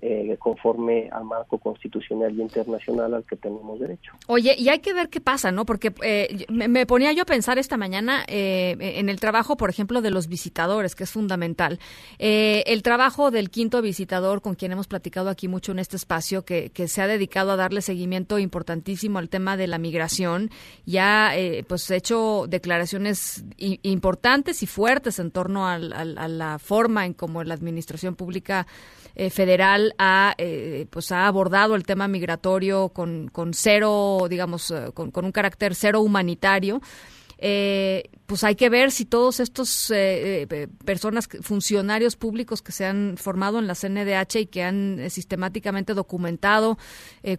eh, conforme al marco constitucional y internacional al que tenemos derecho. Oye, y hay que ver qué pasa, ¿no? Porque eh, me, ponía yo a pensar esta mañana eh, en el trabajo, por ejemplo, de los visitadores, que es fundamental. el trabajo del quinto visitador, con quien hemos platicado aquí mucho en este espacio, que, se ha dedicado a darle seguimiento importantísimo al tema de la migración, ya pues hecho declaraciones importantes y fuertes en torno a la forma en cómo la administración pública eh, ha, eh, pues ha abordado el tema migratorio con, con cero, digamos, eh, con, con un carácter cero humanitario eh, pues hay que ver si todos estos eh, eh, personas, funcionarios públicos que se han formado en la CNDH y que han eh, sistemáticamente documentado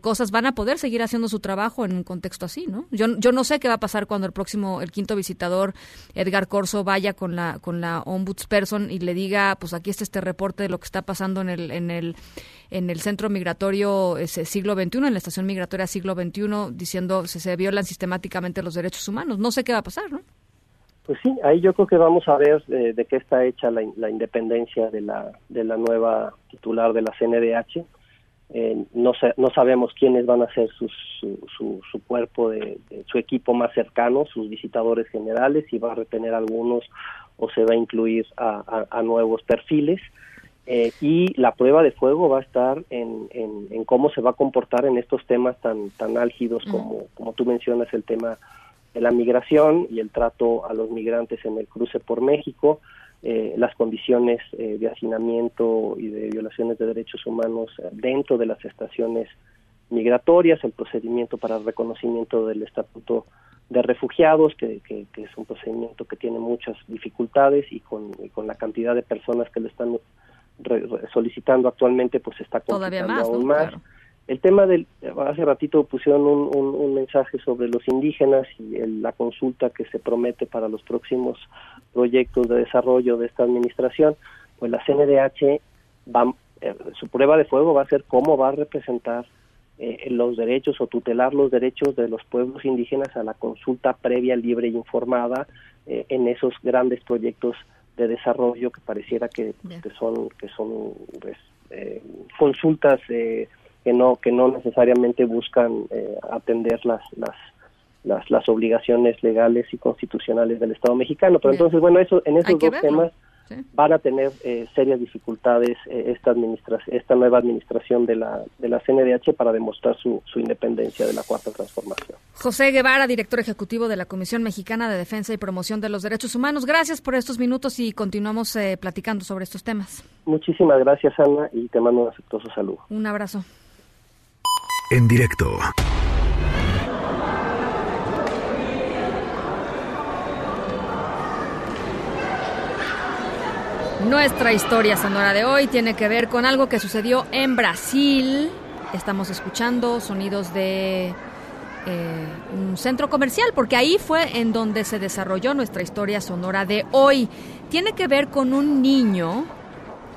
cosas, van a poder seguir haciendo su trabajo en un contexto así, ¿no? Yo, yo no sé qué va a pasar cuando el próximo, el quinto visitador, Edgar Corso, vaya con la, con la ombudsperson y le diga, pues aquí está este reporte de lo que está pasando en el, en el en el centro migratorio ese siglo XXI, en la estación migratoria siglo XXI, diciendo se, se violan sistemáticamente los derechos humanos. No sé qué va a pasar, ¿no? Pues sí, ahí yo creo que vamos a ver eh, de qué está hecha la, independencia de la, de la nueva titular de la CNDH. Eh, no, no sabemos quiénes van a ser sus, su, su, cuerpo, de, su equipo más cercano, sus visitadores generales, si va a retener algunos o se va a incluir a nuevos perfiles. Eh, y la prueba de fuego va a estar en, en, cómo se va a comportar en estos temas tan, tan álgidos como, como tú mencionas, el tema de la migración y el trato a los migrantes en el cruce por México, eh, las condiciones eh, de hacinamiento y de violaciones de derechos humanos dentro de las estaciones migratorias, el procedimiento para el reconocimiento del estatuto de refugiados, que, que, es un procedimiento que tiene muchas dificultades y con, y con la cantidad de personas que lo están solicitando actualmente pues está complicando aún más. El tema del, hace ratito pusieron un, un, mensaje sobre los indígenas y la consulta que se promete para los próximos proyectos de desarrollo de esta administración, pues la CNDH va, eh, su prueba de fuego va a ser cómo va a representar eh, los derechos o tutelar los derechos de los pueblos indígenas a la consulta previa, libre e informada eh, en esos grandes proyectos de desarrollo que pareciera que, son que son pues, eh, consultas eh, que no que no necesariamente buscan eh, atender las, las las las obligaciones legales y constitucionales del Estado mexicano pero entonces bueno eso en esos dos temas van a tener eh, serias dificultades eh, esta administración, esta nueva administración de la de la CNDH para demostrar su, su independencia de la cuarta transformación. José Guevara, director ejecutivo de la Comisión Mexicana de Defensa y Promoción de los Derechos Humanos. Gracias por estos minutos y continuamos eh, platicando sobre estos temas. Muchísimas gracias, Ana, y te mando un afectuoso saludo. Un abrazo. En directo. Nuestra historia sonora de hoy tiene que ver con algo que sucedió en Brasil. Estamos escuchando sonidos de eh, un centro comercial, porque ahí fue en donde se desarrolló nuestra historia sonora de hoy. Tiene que ver con un niño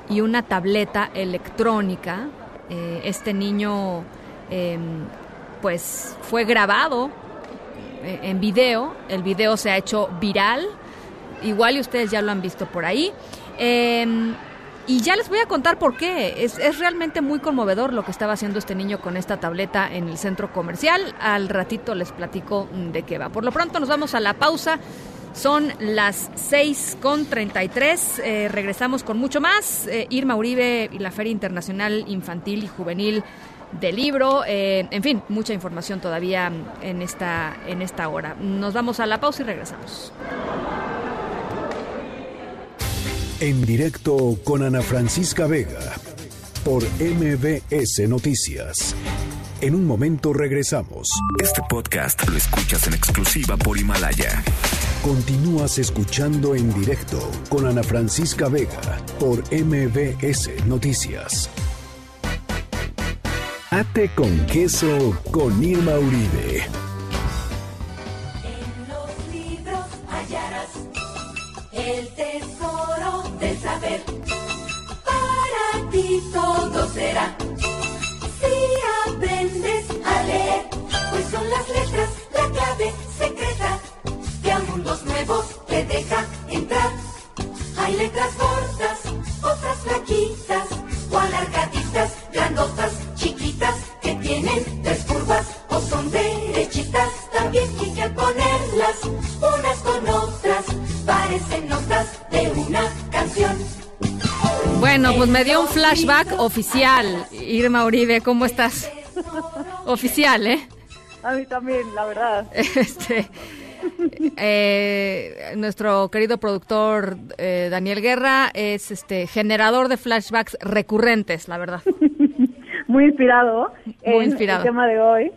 y una tableta electrónica. Eh, este niño, em, pues, fue grabado eh, en video. El video se ha hecho viral. Igual y ustedes ya lo han visto por ahí. Em, y ya les voy a contar por qué. Es, realmente muy conmovedor lo que estaba haciendo este niño con esta tableta en el centro comercial. Al ratito les platico de qué va. Por lo pronto nos vamos a la pausa. Son las 6 con 33. Eh, regresamos con mucho más. Eh, Irma Uribe y la Feria Internacional Infantil y Juvenil del libro. Eh, en fin, mucha información todavía en esta, en esta hora. Nos vamos a la pausa y regresamos. En directo con Ana Francisca Vega por MBS Noticias. En un momento regresamos. Este podcast lo escuchas en exclusiva por Himalaya. Continúas escuchando en directo con Ana Francisca Vega por MBS Noticias. Ate con queso con Irma Uribe. En los libros hallarás el tesoro del saber. Para ti todo será si aprendes a leer, pues son las letras la clave secreta que a mundos nuevos te deja entrar. Hay letras gordas, otras flaquitas, o alargaditas, grandotas, tienen tres curvas o son derechitas. También hay que ponerlas unas con otras, parecen notas de una canción. Bueno, pues me dio un flashback oficial. Irma Uribe, ¿cómo estás? Oficial, ¿eh? A mí también, la verdad. Este, eh, nuestro querido productor eh, Daniel Guerra es este generador de flashbacks recurrentes, la verdad. Muy inspirado Muy en inspirado. el tema de hoy.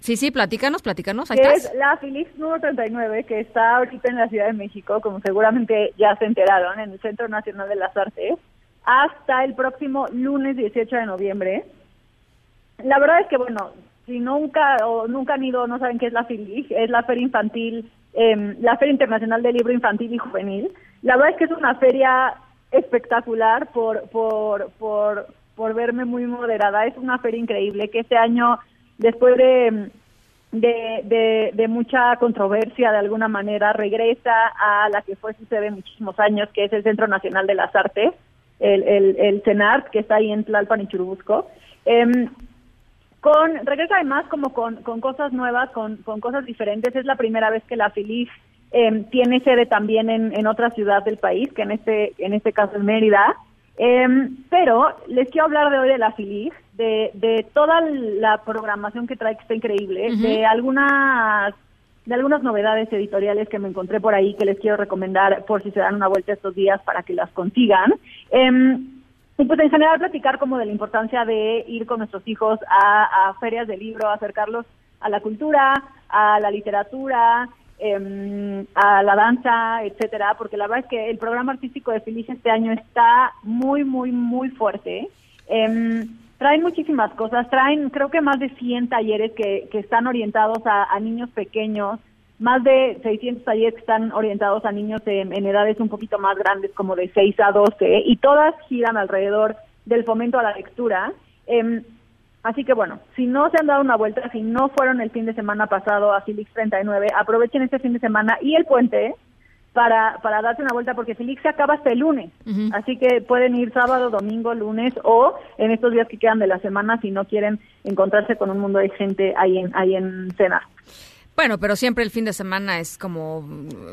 Sí, sí, platícanos, platícanos. Ahí que estás. es la Philips número 39, que está ahorita en la Ciudad de México, como seguramente ya se enteraron, en el Centro Nacional de las Artes, hasta el próximo lunes 18 de noviembre. La verdad es que, bueno, si nunca o nunca han ido, no saben qué es la FILIG, es la Feria Infantil, em, la Feria Internacional del Libro Infantil y Juvenil. La verdad es que es una feria espectacular por, por, por, por verme muy moderada. Es una feria increíble que este año, después de, de, de, mucha controversia de alguna manera, regresa a la que fue su sede muchísimos años, que es el Centro Nacional de las Artes, el, el, el CENART, que está ahí en Tlalpan y Churubusco. Em, con regresa además como con, con cosas nuevas, con, con cosas diferentes. Es la primera vez que la FILIF eh, tiene sede también en, en otra ciudad del país, que en este en este caso es Mérida. Eh, pero les quiero hablar de hoy de la FILIF, de, de toda la programación que trae, que está increíble, de algunas de algunas novedades editoriales que me encontré por ahí que les quiero recomendar por si se dan una vuelta estos días para que las consigan. Em, y pues en general platicar como de la importancia de ir con nuestros hijos a, a ferias de libro, acercarlos a la cultura, a la literatura, em, a la danza, etcétera, porque la verdad es que el programa artístico de Feliz este año está muy, muy, muy fuerte. Em, traen muchísimas cosas, traen creo que más de 100 talleres que, que están orientados a, a niños pequeños, más de 600 talleres que están orientados a niños en, en edades un poquito más grandes, como de 6 a 12, y todas giran alrededor del fomento a la lectura. Em, así que bueno, si no se han dado una vuelta, si no fueron el fin de semana pasado a Felix 39, aprovechen este fin de semana y el puente para, para darse una vuelta, porque Felix se acaba hasta el lunes. Así que pueden ir sábado, domingo, lunes o en estos días que quedan de la semana si no quieren encontrarse con un mundo de gente ahí en, ahí en Cena. Bueno, pero siempre el fin de semana es como,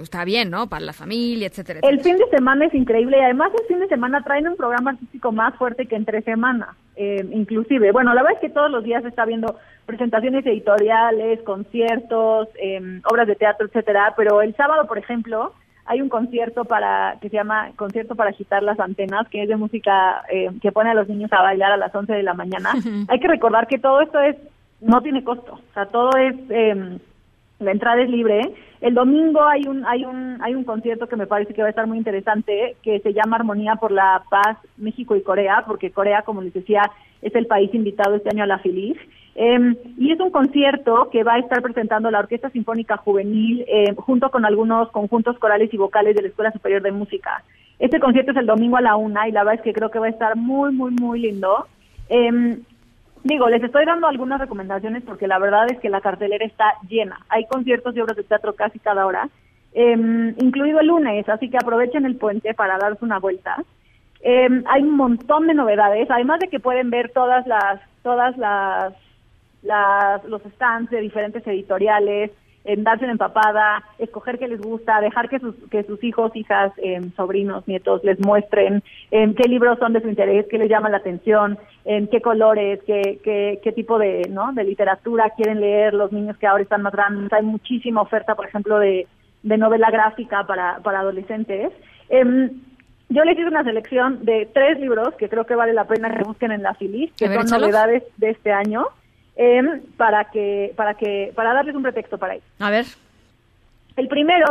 está bien, ¿no? Para la familia, etcétera. El etcétera. fin de semana es increíble y además el fin de semana traen un programa artístico más fuerte que entre semana, eh, inclusive. Bueno, la verdad es que todos los días se está viendo presentaciones editoriales, conciertos, eh, obras de teatro, etcétera, pero el sábado, por ejemplo, hay un concierto para que se llama Concierto para agitar las antenas, que es de música eh, que pone a los niños a bailar a las 11 de la mañana. Hay que recordar que todo esto es no tiene costo, o sea, todo es eh, la entrada es libre. El domingo hay un hay un hay un concierto que me parece que va a estar muy interesante que se llama Armonía por la Paz México y Corea, porque Corea, como les decía, es el país invitado este año a la FILIF. Eh, y es un concierto que va a estar presentando la Orquesta Sinfónica Juvenil eh, junto con algunos conjuntos corales y vocales de la Escuela Superior de Música. Este concierto es el domingo a la una y la verdad es que creo que va a estar muy, muy, muy lindo. Eh, Digo, les estoy dando algunas recomendaciones porque la verdad es que la cartelera está llena. Hay conciertos y obras de teatro casi cada hora. em, incluido el lunes, así que aprovechen el puente para darse una vuelta. Em, hay un montón de novedades, además de que pueden ver todas las, todas las, las los stands de diferentes editoriales, en darse una empapada, escoger qué les gusta, dejar que sus, que sus hijos, hijas, em, sobrinos, nietos les muestren em, qué libros son de su interés, qué les llama la atención, en qué colores, qué, qué, qué tipo de, ¿no? de literatura quieren leer los niños que ahora están más grandes. Hay muchísima oferta, por ejemplo, de, de novela gráfica para, para adolescentes. Em, yo les hice una selección de tres libros que creo que vale la pena que busquen en la Filis, que ver, son échalos. novedades de este año, em, para que, para que, para darles un pretexto para ir. A ver. El primero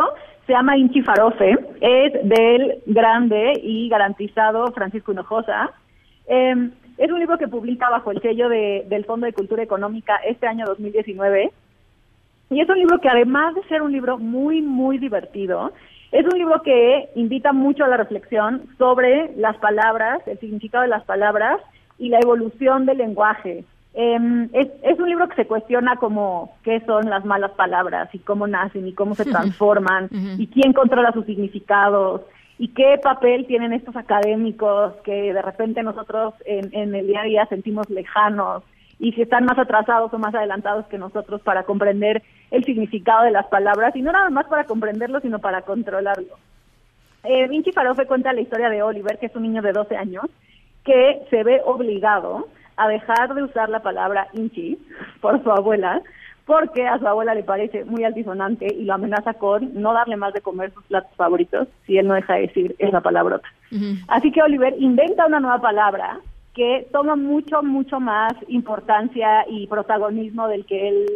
se llama Inchi Farofe, es del grande y garantizado Francisco Hinojosa. Eh, es un libro que publica bajo el sello de- del Fondo de Cultura Económica este año 2019. Y es un libro que además de ser un libro muy, muy divertido, es un libro que invita mucho a la reflexión sobre las palabras, el significado de las palabras y la evolución del lenguaje. Eh, es, es un libro que se cuestiona como qué son las malas palabras y cómo nacen y cómo se transforman y quién controla sus significados y qué papel tienen estos académicos que de repente nosotros en, en el día a día sentimos lejanos y si están más atrasados o más adelantados que nosotros para comprender el significado de las palabras y no nada más para comprenderlo sino para controlarlo. Eh, Vinci Farofe cuenta la historia de Oliver, que es un niño de 12 años, que se ve obligado a dejar de usar la palabra inchi por su abuela, porque a su abuela le parece muy altisonante y lo amenaza con no darle más de comer sus platos favoritos si él no deja de decir esa palabrota. Así que Oliver inventa una nueva palabra que toma mucho, mucho más importancia y protagonismo del que él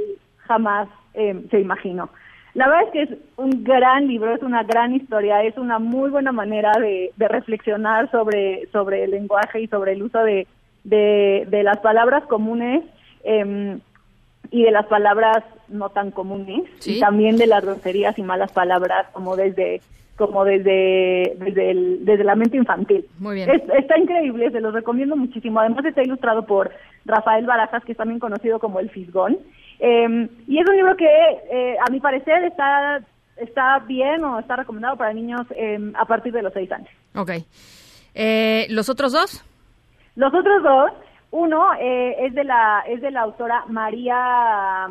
jamás eh, se imaginó. La verdad es que es un gran libro, es una gran historia, es una muy buena manera de, de reflexionar sobre, sobre el lenguaje y sobre el uso de, de, de las palabras comunes em, y de las palabras no tan comunes Sí. y también de las groserías y malas palabras como desde como desde desde, el, desde la mente infantil. Muy bien. Es- está increíble, se los recomiendo muchísimo. Además está ilustrado por Rafael Barajas, que es también conocido como El Fisgón. Eh, y es un libro que, eh, a mi parecer, está está bien o está recomendado para niños eh, a partir de los seis años. Ok. Eh, ¿Los otros dos? Los otros dos, uno eh, es de la es de la autora María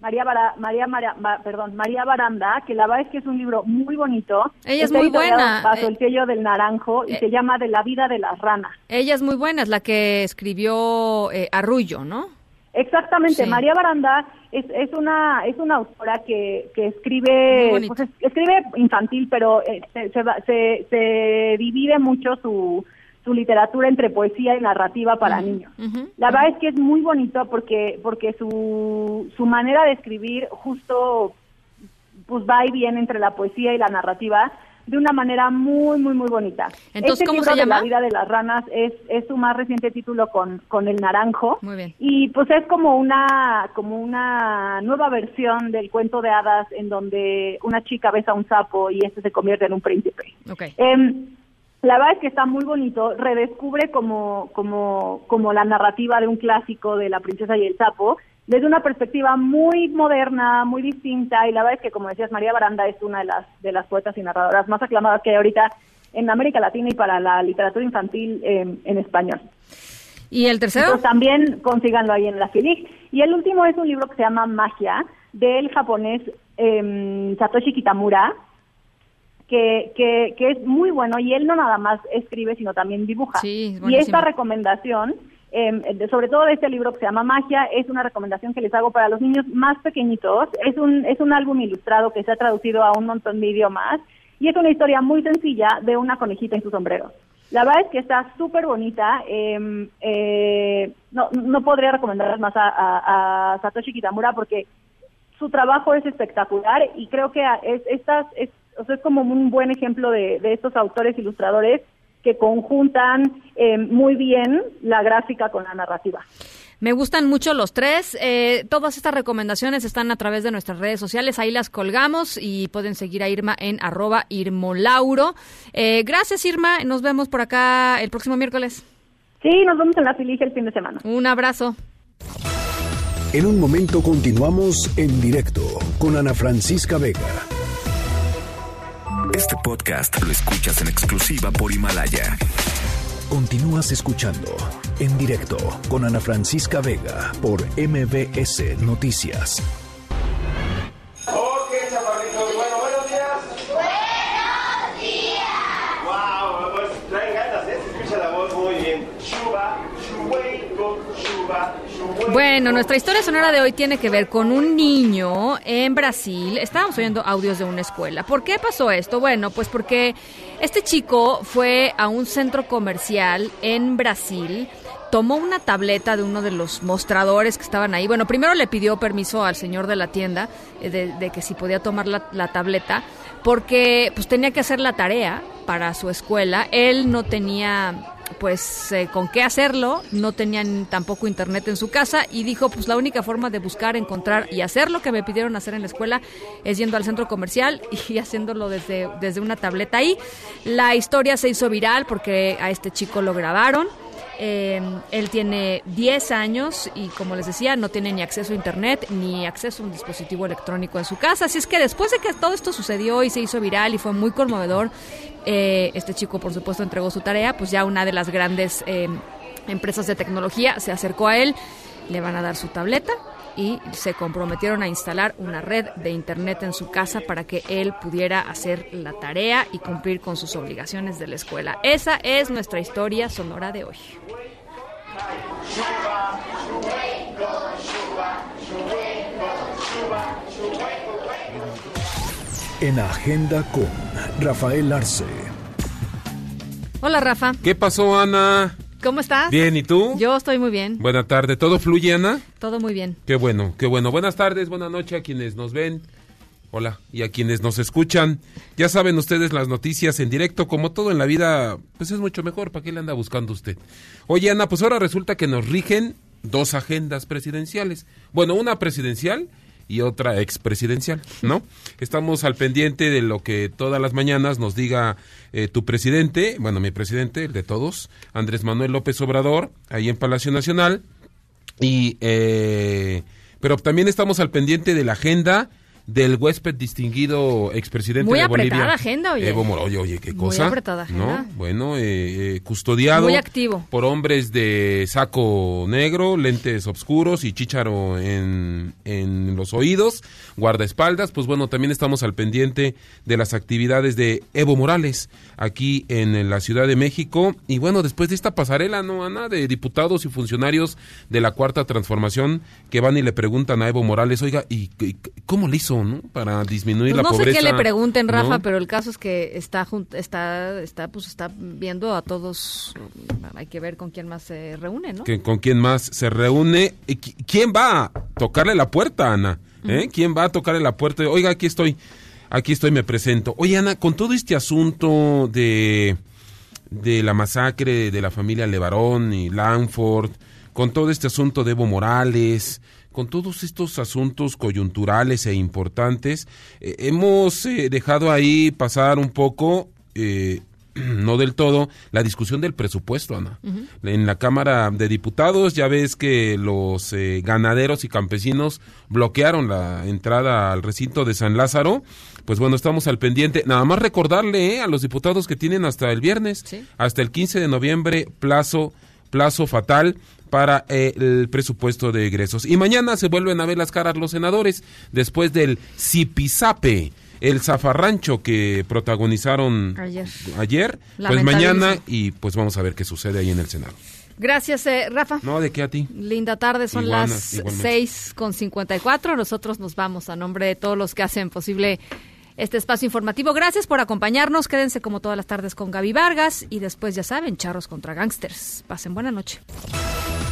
María Bara- María, María perdón María Baranda, que la verdad es que es un libro muy bonito. Ella es Está muy buena. Bajo Eh, el sello del Naranjo y eh, se llama De la vida de las ranas. Ella es muy buena, es la que escribió eh, Arrullo, ¿no? Exactamente, Sí. María Baranda es, es una es una autora que, que escribe pues, es- escribe infantil, pero eh, se, se, se divide mucho su, su literatura entre poesía y narrativa para niños. La verdad es que es muy bonito porque porque su, su manera de escribir justo pues va y viene entre la poesía y la narrativa de una manera muy muy muy bonita. Entonces, este ¿cómo libro se de llama? La vida de las ranas es es su más reciente título con con el naranjo. Muy bien. Y pues es como una como una nueva versión del cuento de hadas en donde una chica besa a un sapo y este se convierte en un príncipe. Ok. Em, la verdad es que está muy bonito, redescubre como, como, como la narrativa de un clásico de la princesa y el sapo, desde una perspectiva muy moderna, muy distinta, y la verdad es que, como decías, María Baranda es una de las, de las poetas y narradoras más aclamadas que hay ahorita en América Latina y para la literatura infantil em, en español. ¿Y el tercero? Entonces, también consíganlo ahí en la FILIC. Y el último es un libro que se llama Magia, del japonés em, Satoshi Kitamura, que, que, que es muy bueno y él no nada más escribe, sino también dibuja. Sí, y esta recomendación, em, de- sobre todo de este libro que se llama Magia, es una recomendación que les hago para los niños más pequeñitos. Es un, es un álbum ilustrado que se ha traducido a un montón de idiomas y es una historia muy sencilla de una conejita en su sombrero. La verdad es que está súper bonita. em, eh, no, no podría recomendarles más a, a- a Satoshi Kitamura porque su trabajo es espectacular y creo que es, estas, es, o sea, es como un buen ejemplo de, de estos autores ilustradores que conjuntan eh, muy bien la gráfica con la narrativa. Me gustan mucho los tres. Eh, todas estas recomendaciones están a través de nuestras redes sociales. Ahí las colgamos y pueden seguir a Irma en arroba Irmolauro. Eh, gracias, Irma. Nos vemos por acá el próximo miércoles. Sí, nos vemos en la Filicia el fin de semana. Un abrazo. En un momento continuamos en directo con Ana Francisca Vega. Este podcast lo escuchas en exclusiva por Himalaya. Continúas escuchando en directo con Ana Francisca Vega por MBS Noticias. Ok, chaparritos, bueno, buenos días. Buenos días. Wow, pues traen ganas, ¿eh? Se escucha la voz muy bien. Shuba, shubeiko, shuba, shubeiko. Bueno, nuestra historia sonora de hoy tiene que ver con un niño en Brasil. Estábamos oyendo audios de una escuela. ¿Por qué pasó esto? Bueno, pues porque este chico fue a un centro comercial en Brasil. Tomó una tableta de uno de los mostradores que estaban ahí. Bueno, primero le pidió permiso al señor de la tienda eh, de, de que si podía tomar la, la tableta, porque pues tenía que hacer la tarea para su escuela. Él no tenía pues eh, con qué hacerlo, no tenían tampoco internet en su casa y dijo pues la única forma de buscar, encontrar y hacer lo que me pidieron hacer en la escuela es yendo al centro comercial y haciéndolo desde, desde una tableta ahí. La historia se hizo viral porque a este chico lo grabaron. Eh, él tiene 10 años y como les decía, no tiene ni acceso a internet ni acceso a un dispositivo electrónico en su casa. Así es que después de que todo esto sucedió y se hizo viral y fue muy conmovedor, eh, este chico por supuesto entregó su tarea, pues ya una de las grandes eh, empresas de tecnología se acercó a él, le van a dar su tableta y se comprometieron a instalar una red de internet en su casa para que él pudiera hacer la tarea y cumplir con sus obligaciones de la escuela. Esa es nuestra historia sonora de hoy. En Agenda con Rafael Arce. Hola Rafa, ¿Qué pasó, Ana? ¿Cómo estás? Bien, ¿y tú? Yo estoy muy bien, Buena tarde. ¿Todo fluye, Ana? todo muy bien. Qué bueno, qué bueno. Buenas tardes, buenas noches a quienes nos ven. Hola, y a quienes nos escuchan. Ya saben ustedes las noticias en directo, como todo en la vida, pues es mucho mejor. ¿Para qué le anda buscando usted? Oye, Ana, pues ahora resulta que nos rigen dos agendas presidenciales. Bueno, una presidencial y otra expresidencial, ¿no? Estamos al pendiente de lo que todas las mañanas nos diga eh, tu presidente, bueno, mi presidente, el de todos, Andrés Manuel López Obrador, ahí en Palacio Nacional. Y, eh, pero también estamos al pendiente de la agenda del huésped distinguido expresidente Muy de Bolivia. apretada agenda, oye. Evo Morales, oye, oye, qué Muy cosa. apretada agenda. ¿no? Bueno, eh, eh, custodiado Muy activo. por hombres de saco negro, lentes oscuros y chícharo en, en los oídos, guardaespaldas. Pues bueno, también estamos al pendiente de las actividades de Evo Morales aquí en la Ciudad de México. Y bueno, después de esta pasarela, ¿no, Ana? De diputados y funcionarios de la Cuarta Transformación que van y le preguntan a Evo Morales, oiga, ¿y, y cómo le hizo, no? Para disminuir Pues la no pobreza. sé qué le pregunten, Rafa, ¿no? pero el caso es que está, está, está, pues está viendo a todos. Hay que ver con quién más se reúne, ¿no? que con quién más se reúne. ¿Y qui- ¿Quién va a tocarle la puerta, Ana? ¿Eh? ¿Quién va a tocarle la puerta? Oiga, aquí estoy, aquí estoy, me presento. Oye, Ana, con todo este asunto de, de la masacre de la familia Levarón y Lanford, con todo este asunto de Evo Morales, con todos estos asuntos coyunturales e importantes, eh, hemos eh, dejado ahí pasar un poco, eh, no del todo, la discusión del presupuesto, Ana. En la Cámara de Diputados ya ves que los eh, ganaderos y campesinos bloquearon la entrada al recinto de San Lázaro. Pues bueno, estamos al pendiente. Nada más recordarle eh, a los diputados que tienen hasta el viernes, hasta el 15 de noviembre, plazo, plazo fatal para eh, el presupuesto de egresos. Y mañana se vuelven a ver las caras los senadores después del zipizape, el zafarrancho que protagonizaron Ayer. ayer, pues mañana y pues vamos a ver qué sucede ahí en el Senado. Gracias, eh, Rafa. No, ¿de qué a ti? Linda tarde, son Iguana, las igualmente. seis con 54. Nosotros nos vamos a nombre de todos los que hacen posible este espacio informativo. Gracias por acompañarnos. Quédense como todas las tardes con Gaby Vargas y después, ya saben, charros contra gangsters. Pasen buena noche.